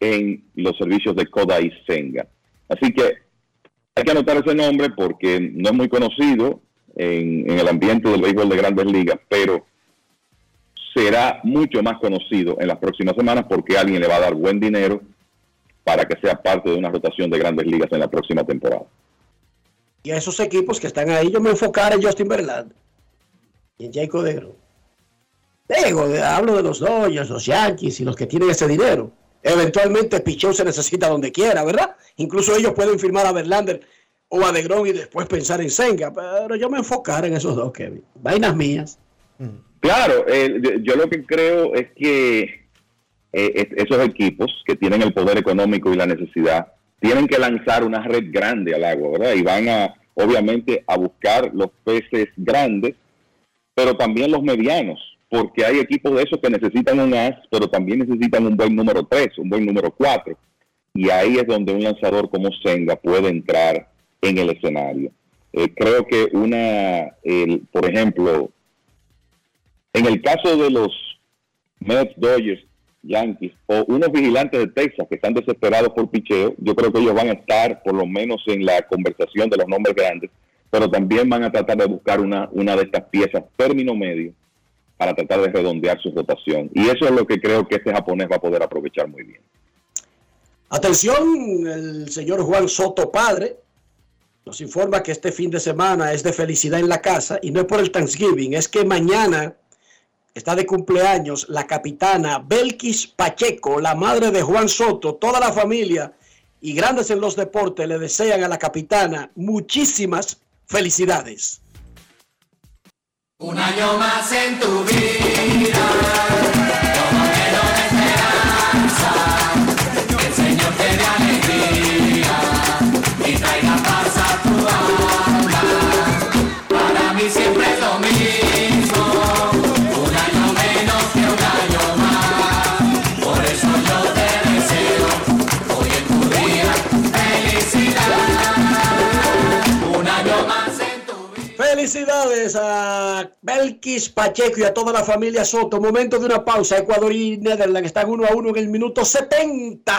en los servicios de Kodai Senga. Así que hay que anotar ese nombre porque no es muy conocido en, en el ambiente del béisbol de grandes ligas, pero será mucho más conocido en las próximas semanas porque alguien le va a dar buen dinero para que sea parte de una rotación de grandes ligas en la próxima temporada. Y a esos equipos que están ahí, yo me enfocaré en Justin Verlander y en Jacob de Digo, hablo de los Dodgers, los Yankees y los que tienen ese dinero. Eventualmente Pichón se necesita donde quiera, ¿verdad? Incluso ellos pueden firmar a Verlander o a DeGrom y después pensar en Senga, pero yo me enfocar en esos dos, Kevin. Vainas mías. Claro, eh, yo lo que creo es que eh, esos equipos que tienen el poder económico y la necesidad tienen que lanzar una red grande al agua, ¿verdad? Y van a, obviamente, a buscar los peces grandes, pero también los medianos, porque hay equipos de esos que necesitan un as, pero también necesitan un buen número 3, un buen número 4. Y ahí es donde un lanzador como Senga puede entrar en el escenario. Eh, creo que una, por ejemplo, en el caso de los Mets, Dodgers, Yankees o unos vigilantes de Texas que están desesperados por picheo, yo creo que ellos van a estar por lo menos en la conversación de los nombres grandes, pero también van a tratar de buscar una, una de estas piezas término medio para tratar de redondear su rotación. Y eso es lo que creo que este japonés va a poder aprovechar muy bien. Atención, el señor Juan Soto Padre nos informa que este fin de semana es de felicidad en la casa y no es por el Thanksgiving, es que mañana está de cumpleaños la capitana Belkis Pacheco, la madre de Juan Soto, toda la familia y grandes en los deportes le desean a la capitana muchísimas felicidades. Un año más en tu vida, Felicidades a Belkis Pacheco y a toda la familia Soto. Momento de una pausa. Ecuador y Netherlands están uno a uno en el minuto 70.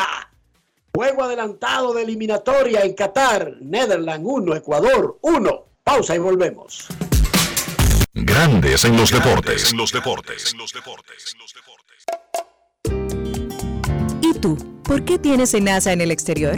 Juego adelantado de eliminatoria en Qatar. Netherlands 1, Ecuador 1. Pausa y volvemos. Grandes en los deportes. En los deportes. ¿Y tú? ¿Por qué tienes NASA en el exterior?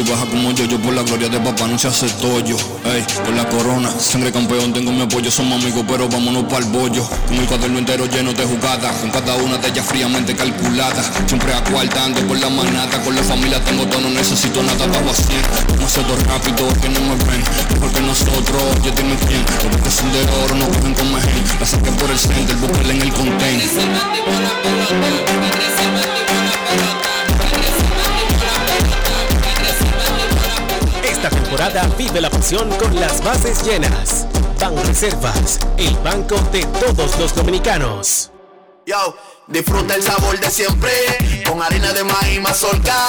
y baja como yo, yo por la gloria de papá no se hace tollo, ey, por la corona, sangre campeón, tengo mi apoyo, somos amigos, pero vámonos para el bollo, con el cuaderno entero lleno de jugadas, con cada una de ellas fríamente calculada, siempre acuartando por la manata, con la familia tengo todo, no necesito nada, bajo a 100, no sé todo rápido, que no me ven, porque nosotros, yo dime quién, los que son de oro no cogen con mejen, la saqué por el center, búsquela en el content. Temporada vive la pasión con las bases llenas. Ban Reservas, el banco de todos los dominicanos. Yo, disfruta el sabor de siempre con harina de maíz mazorca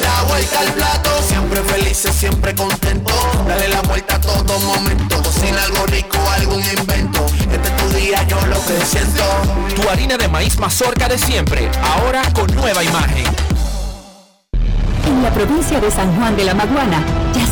La vuelta al plato, siempre felices, siempre contento. Dale la vuelta a todo momento. Cocina algo rico, algún invento. Este es tu día, yo lo que siento. Tu harina de maíz mazorca de siempre, ahora con nueva imagen. En la provincia de San Juan de la Maguana ya se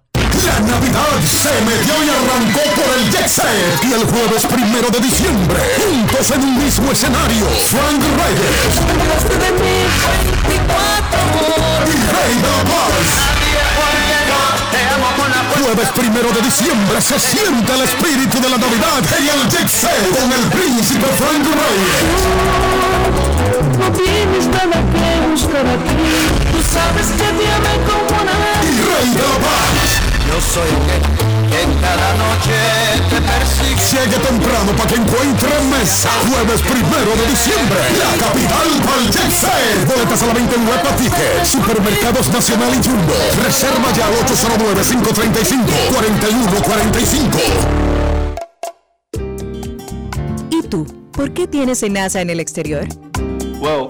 La Navidad se metió y arrancó por el Jet Set. Y el jueves primero de diciembre, juntos en un mismo escenario, Frank Reyes. Y Paz. Jueves primero de diciembre se siente el espíritu de la Navidad en el Jet Set con el príncipe Frank Reyes. No tienes nada que buscar aquí. Tú sabes que te amé como una Y Paz. Yo soy el que en cada noche te persigue. Llegue temprano para que encuentre mesa. Jueves primero de diciembre, la capital Set. Boletas a la venta en Huepa Ticket, Supermercados Nacional y Jumbo. Reserva ya al 809-535-4145. ¿Y tú? ¿Por qué tienes NASA en el exterior? Well,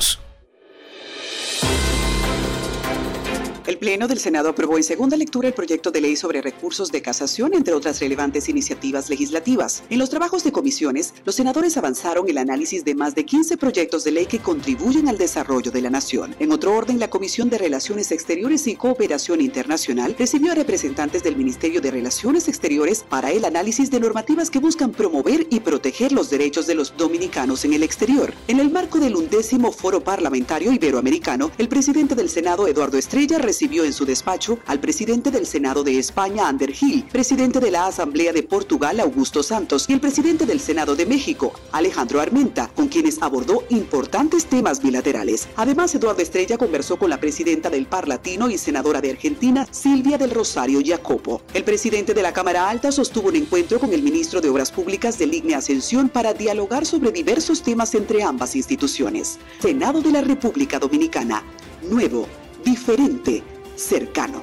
Adiós. El Pleno del Senado aprobó en segunda lectura el proyecto de ley sobre recursos de casación, entre otras relevantes iniciativas legislativas. En los trabajos de comisiones, los senadores avanzaron el análisis de más de 15 proyectos de ley que contribuyen al desarrollo de la nación. En otro orden, la Comisión de Relaciones Exteriores y Cooperación Internacional recibió a representantes del Ministerio de Relaciones Exteriores para el análisis de normativas que buscan promover y proteger los derechos de los dominicanos en el exterior. En el marco del undécimo Foro Parlamentario Iberoamericano, el presidente del Senado, Eduardo Estrella, recibió en su despacho al presidente del Senado de España, Ander Gil, presidente de la Asamblea de Portugal, Augusto Santos, y el presidente del Senado de México, Alejandro Armenta, con quienes abordó importantes temas bilaterales. Además, Eduardo Estrella conversó con la presidenta del Par Latino y senadora de Argentina, Silvia del Rosario Jacopo. El presidente de la Cámara Alta sostuvo un encuentro con el ministro de Obras Públicas de Ligne Ascensión para dialogar sobre diversos temas entre ambas instituciones. Senado de la República Dominicana. Nuevo, diferente, cercano.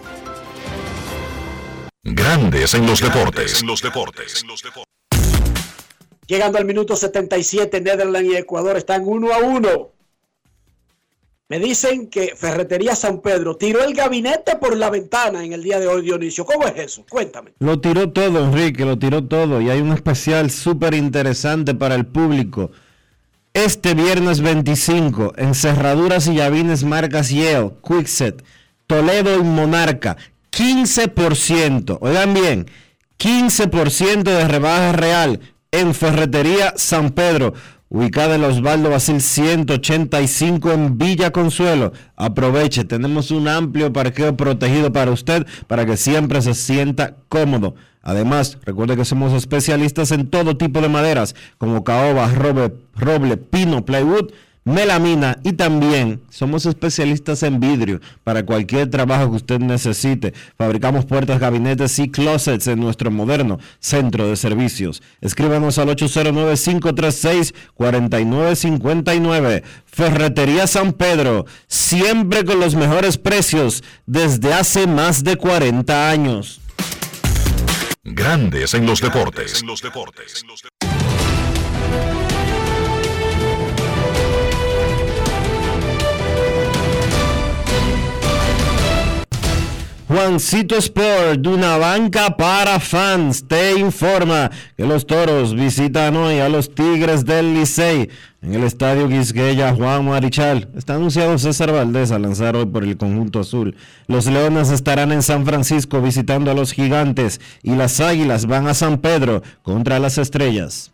Grandes en los deportes. En los deportes. Llegando al minuto 77, Netherlands y Ecuador están uno a uno. Me dicen que Ferretería San Pedro tiró el gabinete por la ventana en el día de hoy, Dionisio. ¿Cómo es eso? Cuéntame. Lo tiró todo, Enrique, lo tiró todo. Y hay un especial súper interesante para el público. Este viernes 25, en cerraduras y llavines marcas Yale, Quickset, Toledo y Monarca, 15%. Oigan bien, 15% de rebaja real en Ferretería San Pedro, ubicada en Osvaldo Basil 185 en Villa Consuelo. Aproveche, tenemos un amplio parqueo protegido para usted para que siempre se sienta cómodo. Además, recuerde que somos especialistas en todo tipo de maderas, como caoba, roble, roble, pino, plywood, melamina y también somos especialistas en vidrio para cualquier trabajo que usted necesite. Fabricamos puertas, gabinetes y closets en nuestro moderno centro de servicios. Escríbanos al 809-536-4959. Ferretería San Pedro, siempre con los mejores precios desde hace más de 40 años. Grandes en los deportes. Juancito Sport, de una banca para fans, te informa que los toros visitan hoy a los Tigres del Licey en el estadio Quisqueya Juan Marichal. Está anunciado César Valdés a lanzar hoy por el conjunto azul. Los Leones estarán en San Francisco visitando a los Gigantes y las Águilas van a San Pedro contra las Estrellas.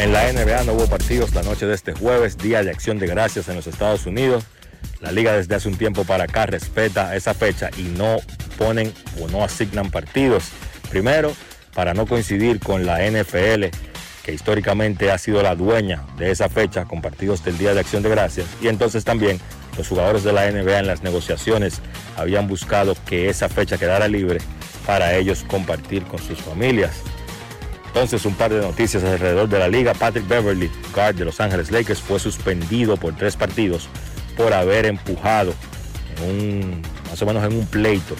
En la NBA no hubo partidos la noche de este jueves, Día de Acción de Gracias en los Estados Unidos. La liga desde hace un tiempo para acá respeta esa fecha y no ponen o no asignan partidos. Primero, para no coincidir con la NFL, que históricamente ha sido la dueña de esa fecha con partidos del Día de Acción de Gracias. Y entonces también los jugadores de la NBA en las negociaciones habían buscado que esa fecha quedara libre para ellos compartir con sus familias. Entonces, un par de noticias alrededor de la liga. Patrick Beverly, guard de Los Ángeles Lakers, fue suspendido por tres partidos por haber empujado más o menos en un pleito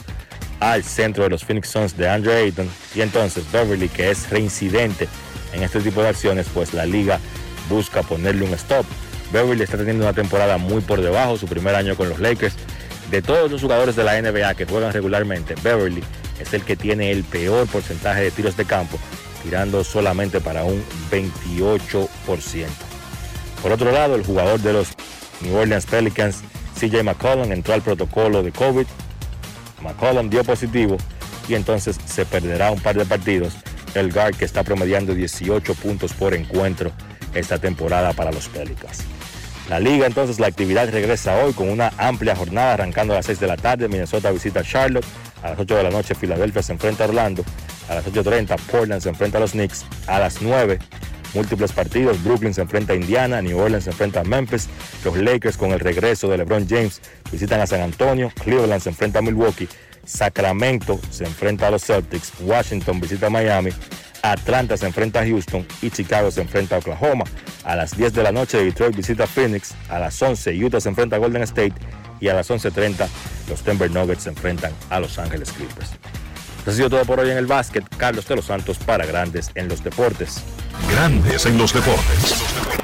al centro de los Phoenix Suns de Andre Ayton. Y entonces Beverly, que es reincidente en este tipo de acciones, pues la liga busca ponerle un stop. Beverly está teniendo una temporada muy por debajo, su primer año con los Lakers. De todos los jugadores de la NBA que juegan regularmente, Beverly es el que tiene el peor porcentaje de tiros de campo, tirando solamente para un 28%. Por otro lado, el jugador de los New Orleans Pelicans, CJ McCollum, entró al protocolo de COVID. McCollum dio positivo y entonces se perderá un par de partidos. El guard que está promediando 18 puntos por encuentro esta temporada para los Pelicans. La liga entonces, la actividad regresa hoy con una amplia jornada arrancando a las 6 de la tarde. Minnesota visita Charlotte. A las 8 de la noche Filadelfia se enfrenta a Orlando. A las 8.30 Portland se enfrenta a los Knicks. A las 9 múltiples partidos. Brooklyn se enfrenta a Indiana, New Orleans se enfrenta a Memphis, los Lakers con el regreso de LeBron James visitan a San Antonio, Cleveland se enfrenta a Milwaukee, Sacramento se enfrenta a los Celtics, Washington visita a Miami, Atlanta se enfrenta a Houston y Chicago se enfrenta a Oklahoma. A las 10 de la noche Detroit visita a Phoenix, a las 11 Utah se enfrenta a Golden State y a las 11.30 los Denver Nuggets se enfrentan a Los Ángeles Clippers. Eso ha sido todo por hoy en el básquet. Carlos de los Santos para Grandes en los Deportes. Grandes en los Deportes.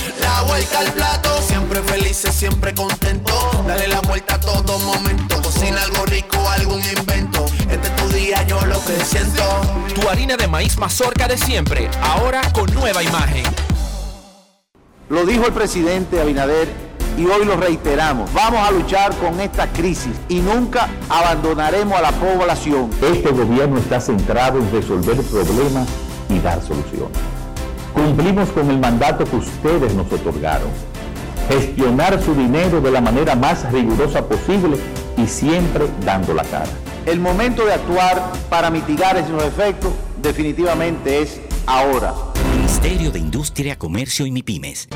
La vuelta al plato, siempre felices, siempre contento. Dale la vuelta a todo momento. Cocina algo rico, algún invento. Este es tu día, yo lo que siento. Tu harina de maíz mazorca de siempre, ahora con nueva imagen. Lo dijo el presidente Abinader y hoy lo reiteramos. Vamos a luchar con esta crisis y nunca abandonaremos a la población. Este gobierno está centrado en resolver problemas y dar soluciones. Cumplimos con el mandato que ustedes nos otorgaron. Gestionar su dinero de la manera más rigurosa posible y siempre dando la cara. El momento de actuar para mitigar esos efectos definitivamente es ahora. Ministerio de Industria, Comercio y MIPIMES.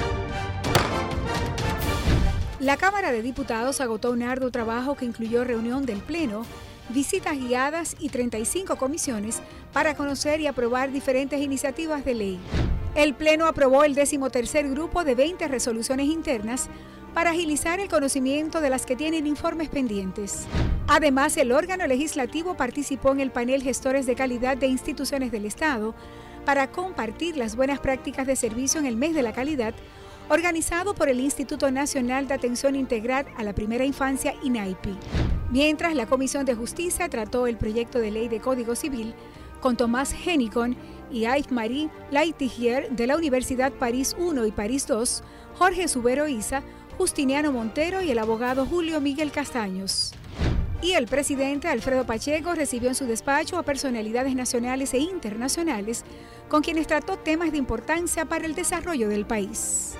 La Cámara de Diputados agotó un arduo trabajo que incluyó reunión del Pleno, visitas guiadas y 35 comisiones para conocer y aprobar diferentes iniciativas de ley. El Pleno aprobó el decimotercer grupo de 20 resoluciones internas, para agilizar el conocimiento de las que tienen informes pendientes. Además, el órgano legislativo participó en el panel Gestores de Calidad de Instituciones del Estado para compartir las buenas prácticas de servicio en el mes de la calidad, organizado por el Instituto Nacional de Atención Integral a la Primera Infancia, INAIPI. Mientras la Comisión de Justicia trató el proyecto de ley de Código Civil con Tomás Henicon y Yves-Marie Laitigier de la Universidad París I y París II, Jorge Subero Isa, Justiniano Montero y el abogado Julio Miguel Castaños. Y el presidente Alfredo Pacheco recibió en su despacho a personalidades nacionales e internacionales con quienes trató temas de importancia para el desarrollo del país.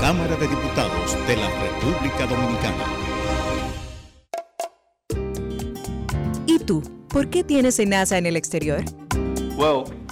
Cámara de Diputados de la República Dominicana. ¿Y tú? ¿Por qué tienes enaza en el exterior? Well,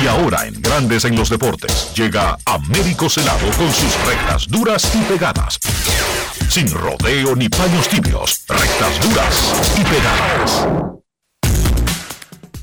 Y ahora en Grandes en los Deportes llega Américo Celado con sus rectas duras y pegadas. Sin rodeo ni paños tibios, rectas duras y pegadas.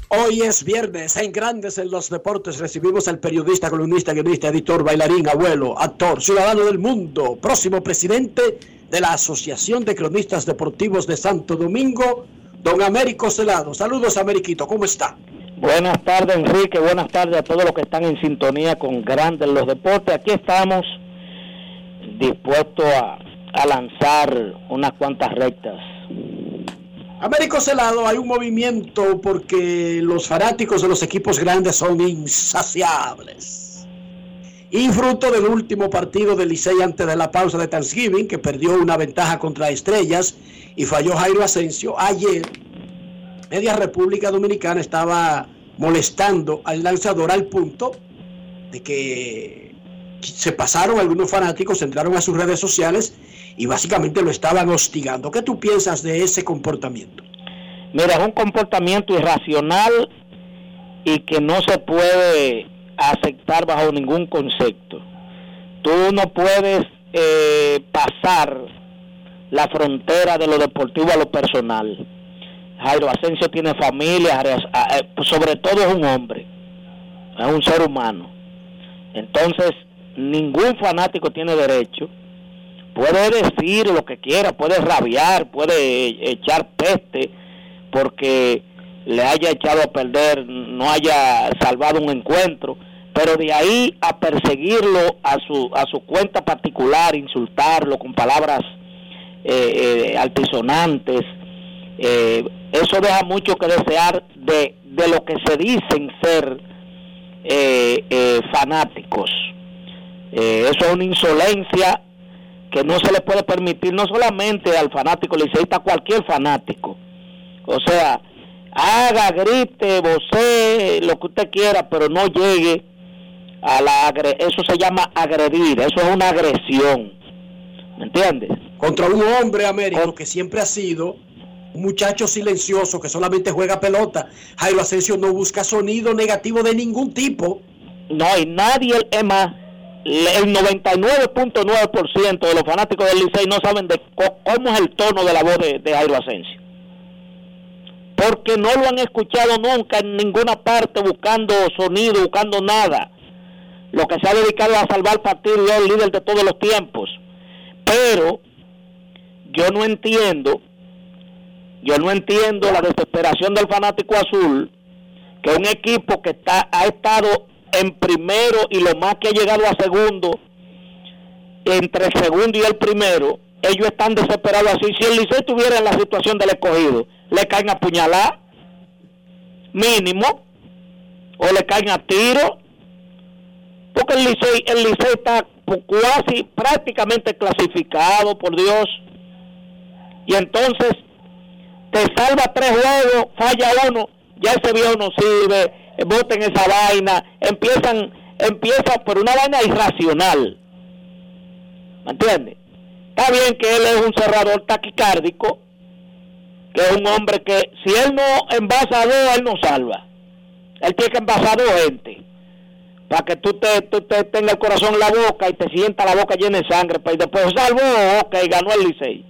Hoy es viernes, en Grandes en los Deportes recibimos al periodista, columnista, guionista, editor, bailarín, abuelo, actor, ciudadano del mundo, próximo presidente de la Asociación de Cronistas Deportivos de Santo Domingo, don Américo Celado. Saludos, Ameriquito, ¿cómo está? Buenas tardes, Enrique. Buenas tardes a todos los que están en sintonía con Grandes los Deportes. Aquí estamos dispuestos a, a lanzar unas cuantas rectas. Américo Celado, hay un movimiento porque los fanáticos de los equipos grandes son insaciables. Y fruto del último partido del Licey antes de la pausa de Thanksgiving, que perdió una ventaja contra Estrellas y falló Jairo Asensio, ayer Media República Dominicana estaba molestando al lanzador al punto de que se pasaron algunos fanáticos, entraron a sus redes sociales y básicamente lo estaban hostigando. ¿Qué tú piensas de ese comportamiento? Mira, es un comportamiento irracional y que no se puede aceptar bajo ningún concepto. Tú no puedes eh, pasar la frontera de lo deportivo a lo personal. Jairo Asensio tiene familia, sobre todo es un hombre, es un ser humano. Entonces, ningún fanático tiene derecho. Puede decir lo que quiera, puede rabiar, puede echar peste porque le haya echado a perder, no haya salvado un encuentro, pero de ahí a perseguirlo a su, a su cuenta particular, insultarlo con palabras eh, eh, altisonantes, eh, eso deja mucho que desear de, de lo que se dicen ser eh, eh, fanáticos. eso es una insolencia que no se le puede permitir no solamente al fanático liceísta, a cualquier fanático. O sea, haga, grite, vocee, lo que usted quiera, pero no llegue a la eso se llama agredir, eso es una agresión. ¿Me entiendes? Contra un hombre américo que siempre ha sido un muchacho silencioso que solamente juega pelota. Jairo Asensio no busca sonido negativo de ningún tipo. No hay nadie, es más, el 99.9% de los fanáticos del Licey no saben de cómo es el tono de la voz de, de Jairo Asensio. Porque no lo han escuchado nunca en ninguna parte buscando sonido, buscando nada. Lo que se ha dedicado a salvar partido y es el líder de todos los tiempos. Pero yo no entiendo yo no entiendo la desesperación del fanático azul, que un equipo que está, ha estado en primero y lo más que ha llegado a segundo, entre el segundo y el primero, ellos están desesperados así. Si el Licey estuviera en la situación del escogido, le caen a puñalar. mínimo, o le caen a tiro, porque el Licey, el Licey está casi prácticamente clasificado, por Dios, y entonces te salva tres juegos, falla uno, ya ese viejo no sirve, voten esa vaina, empiezan, empieza por una vaina irracional. ¿Me entiendes? Está bien que él es un cerrador taquicárdico, que es un hombre que si él no envasa a dos, él no salva. Él tiene que envasar dos gente. Para que tú te, tú te tengas el corazón en la boca y te sienta la boca llena de sangre. Pues, y después salvó, ok, ganó el Licey.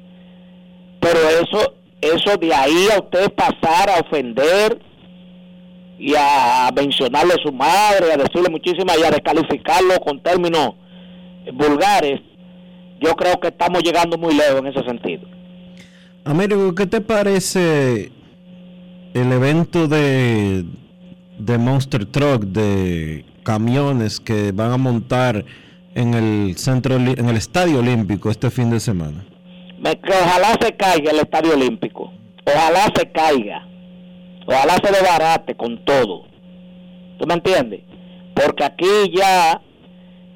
Pero eso, eso de ahí a usted pasar a ofender y a mencionarle a su madre, a decirle muchísimas y a descalificarlo con términos vulgares, yo creo que estamos llegando muy lejos en ese sentido. Américo, ¿qué te parece el evento de, de Monster Truck, de camiones que van a montar en el centro en el Estadio Olímpico este fin de semana? Que ojalá se caiga el Estadio Olímpico. Ojalá se caiga. Ojalá se desbarate con todo. ¿Tú me entiendes? Porque aquí ya,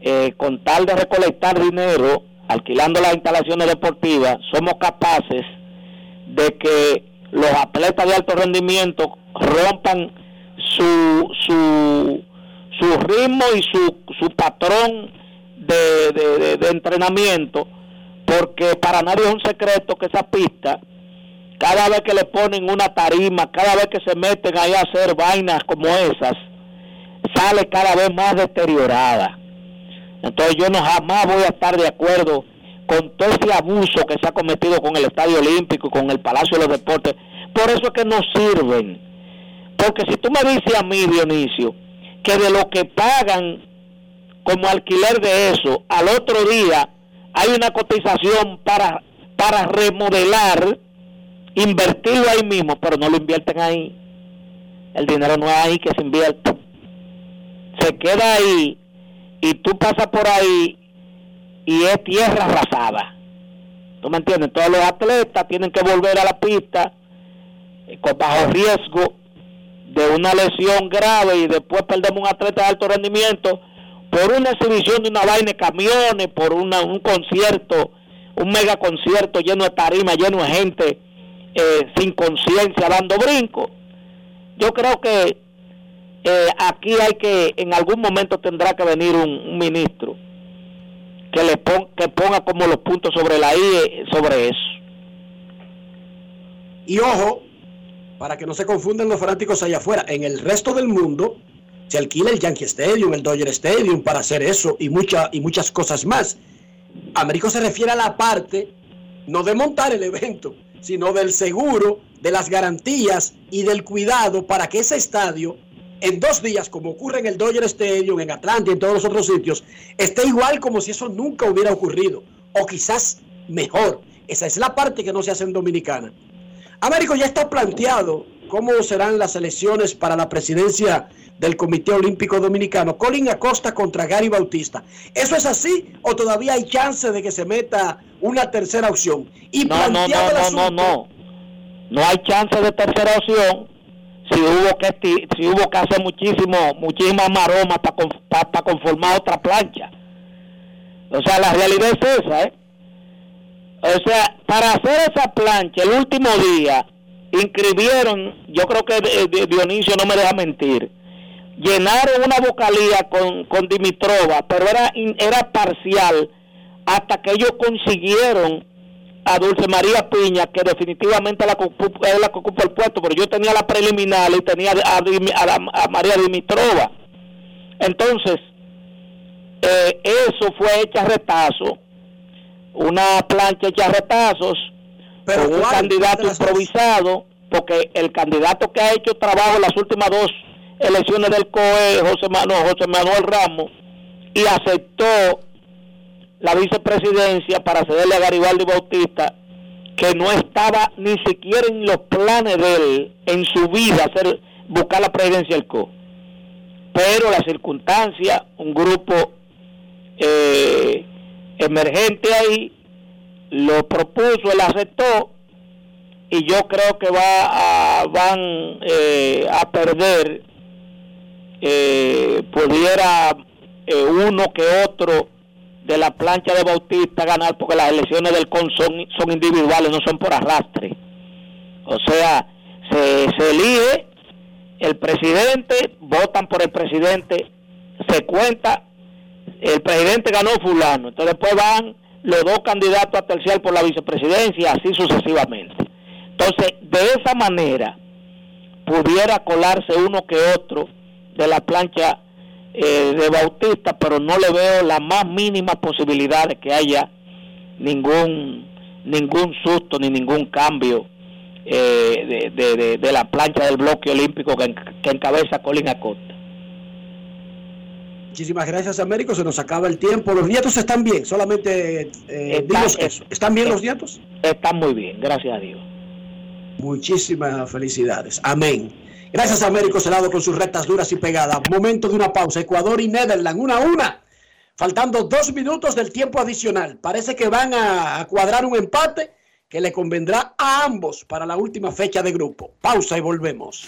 eh, con tal de recolectar dinero, alquilando las instalaciones deportivas, somos capaces de que los atletas de alto rendimiento rompan su, su, su ritmo y su, su patrón de, de entrenamiento porque para nadie es un secreto que esa pista, cada vez que le ponen una tarima, cada vez que se meten ahí a hacer vainas como esas, sale cada vez más deteriorada. Entonces yo no jamás voy a estar de acuerdo con todo ese abuso que se ha cometido con el Estadio Olímpico con el Palacio de los Deportes. Por eso es que no sirven. Porque si tú me dices a mí, Dionisio, que de lo que pagan como alquiler de eso, al otro día hay una cotización para, para remodelar, invertirlo ahí mismo, pero no lo invierten ahí. El dinero no es ahí que se invierte. Se queda ahí y tú pasas por ahí y es tierra arrasada. ¿Tú me entiendes? Todos los atletas tienen que volver a la pista eh, con bajo riesgo de una lesión grave y después perdemos un atleta de alto rendimiento por una exhibición de una vaina de camiones, por una, un concierto, un mega concierto lleno de tarima, lleno de gente eh, sin conciencia dando brinco. Yo creo que eh, aquí hay que, en algún momento tendrá que venir un, ministro que le que ponga como los puntos sobre la I eh, sobre eso. Y ojo, para que no se confundan los fanáticos allá afuera, en el resto del mundo se alquila el Yankee Stadium, el Dodger Stadium para hacer eso y, mucha, y muchas cosas más. Américo se refiere a la parte, no de montar el evento, sino del seguro, de las garantías y del cuidado para que ese estadio, en dos días, como ocurre en el Dodger Stadium, en Atlanta y en todos los otros sitios, esté igual como si eso nunca hubiera ocurrido, o quizás mejor. Esa es la parte que no se hace en Dominicana. Américo ya está planteado cómo serán las elecciones para la presidencia del Comité Olímpico Dominicano, Colin Acosta contra Gary Bautista. ¿Eso es así o todavía hay chance de que se meta una tercera opción? Y no, no, no, no, no, no. No hay chance de tercera opción si hubo que si hubo que hacer muchísimo muchísimas maromas para conformar otra plancha. O sea, la realidad es esa, ¿eh? O sea, para hacer esa plancha el último día inscribieron, yo creo que eh, Dionisio no me deja mentir, llenaron una vocalía con, con Dimitrova, pero era, era parcial hasta que ellos consiguieron a Dulce María Piña, que definitivamente la, la que ocupa el puesto, pero yo tenía la preliminar y tenía a, María Dimitrova. Entonces, eh, eso fue hecha retazo, una plancha hecha retazos, pero un candidato improvisado, porque el candidato que ha hecho trabajo en las últimas dos elecciones del COE, José Manuel, José Manuel Ramos, y aceptó la vicepresidencia para cederle a Garibaldi Bautista, que no estaba ni siquiera en los planes de él en su vida hacer buscar la presidencia del COE. Pero la circunstancia, un grupo eh, emergente ahí, lo propuso, él aceptó, y yo creo que va van eh, a perder, eh, pudiera eh, uno que otro de la plancha de Bautista ganar porque las elecciones del CON son, son individuales, no son por arrastre. O sea, se, se elige el presidente, votan por el presidente, se cuenta, el presidente ganó fulano, entonces después van los dos candidatos a terciar por la vicepresidencia, así sucesivamente. Entonces, de esa manera, pudiera colarse uno que otro de la plancha eh, de Bautista, pero no le veo la más mínima posibilidad de que haya ningún ningún susto ni ningún cambio eh, de, de, la plancha del bloque olímpico que, que encabeza Colin Acosta. Muchísimas gracias, Américo. Se nos acaba el tiempo. Los nietos están bien, solamente eh, eso. ¿Están bien los nietos? Están muy bien, gracias a Dios. Muchísimas felicidades. Amén. Gracias, Américo Celado, con sus rectas duras y pegadas. Momento de una pausa. Ecuador y Netherlands, una a una. Faltando dos minutos del tiempo adicional. Parece que van a cuadrar un empate que le convendrá a ambos para la última fecha de grupo. Pausa y volvemos.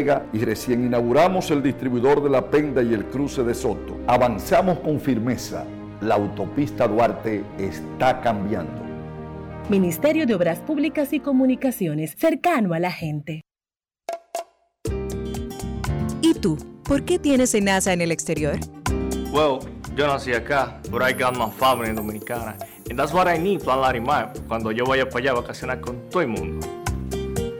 Vega y recién inauguramos el distribuidor de La Penda y el cruce de Soto. Avanzamos con firmeza la autopista Duarte está cambiando. Ministerio de Obras Públicas y Comunicaciones, cercano a la gente. ¿Y tú? ¿Por qué tienes NASA en el exterior? Well, yo nací acá, but I got my family dominicana. And that's what I need, Plan Larimar, cuando yo vaya para allá a vacacionar con todo el mundo.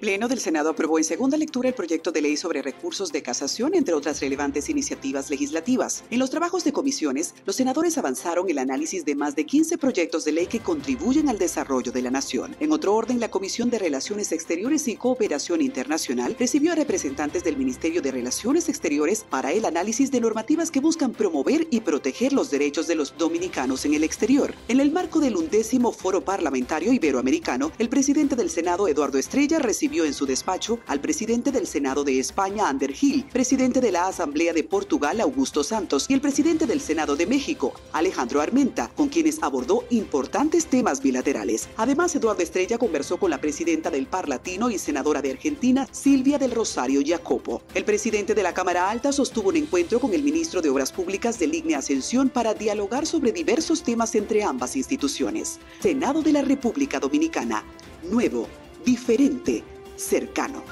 Pleno del Senado aprobó en segunda lectura el proyecto de ley sobre recursos de casación, entre otras relevantes iniciativas legislativas. En los trabajos de comisiones, los senadores avanzaron el análisis de más de 15 proyectos de ley que contribuyen al desarrollo de la nación. En otro orden, la Comisión de Relaciones Exteriores y Cooperación Internacional recibió a representantes del Ministerio de Relaciones Exteriores para el análisis de normativas que buscan promover y proteger los derechos de los dominicanos en el exterior. En el marco del undécimo Foro Parlamentario Iberoamericano, el presidente del Senado, Eduardo Estrella, recibió recibió en su despacho al presidente del Senado de España, Ander Gil, presidente de la Asamblea de Portugal, Augusto Santos, y el presidente del Senado de México, Alejandro Armenta, con quienes abordó importantes temas bilaterales. Además, Eduardo Estrella conversó con la presidenta del Par Latino y senadora de Argentina, Silvia del Rosario Jacopo. El presidente de la Cámara Alta sostuvo un encuentro con el ministro de Obras Públicas de Ligne Ascensión para dialogar sobre diversos temas entre ambas instituciones. Senado de la República Dominicana. Nuevo diferente, cercano.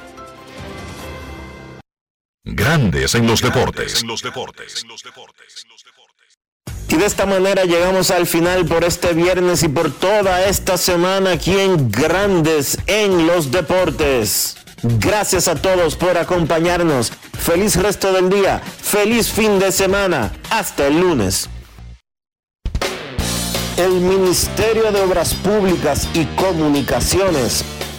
Grandes en los deportes. Y de esta manera llegamos al final por este viernes y por toda esta semana aquí en Grandes en los Deportes. Gracias a todos por acompañarnos. Feliz resto del día. Feliz fin de semana. Hasta el lunes. El Ministerio de Obras Públicas y Comunicaciones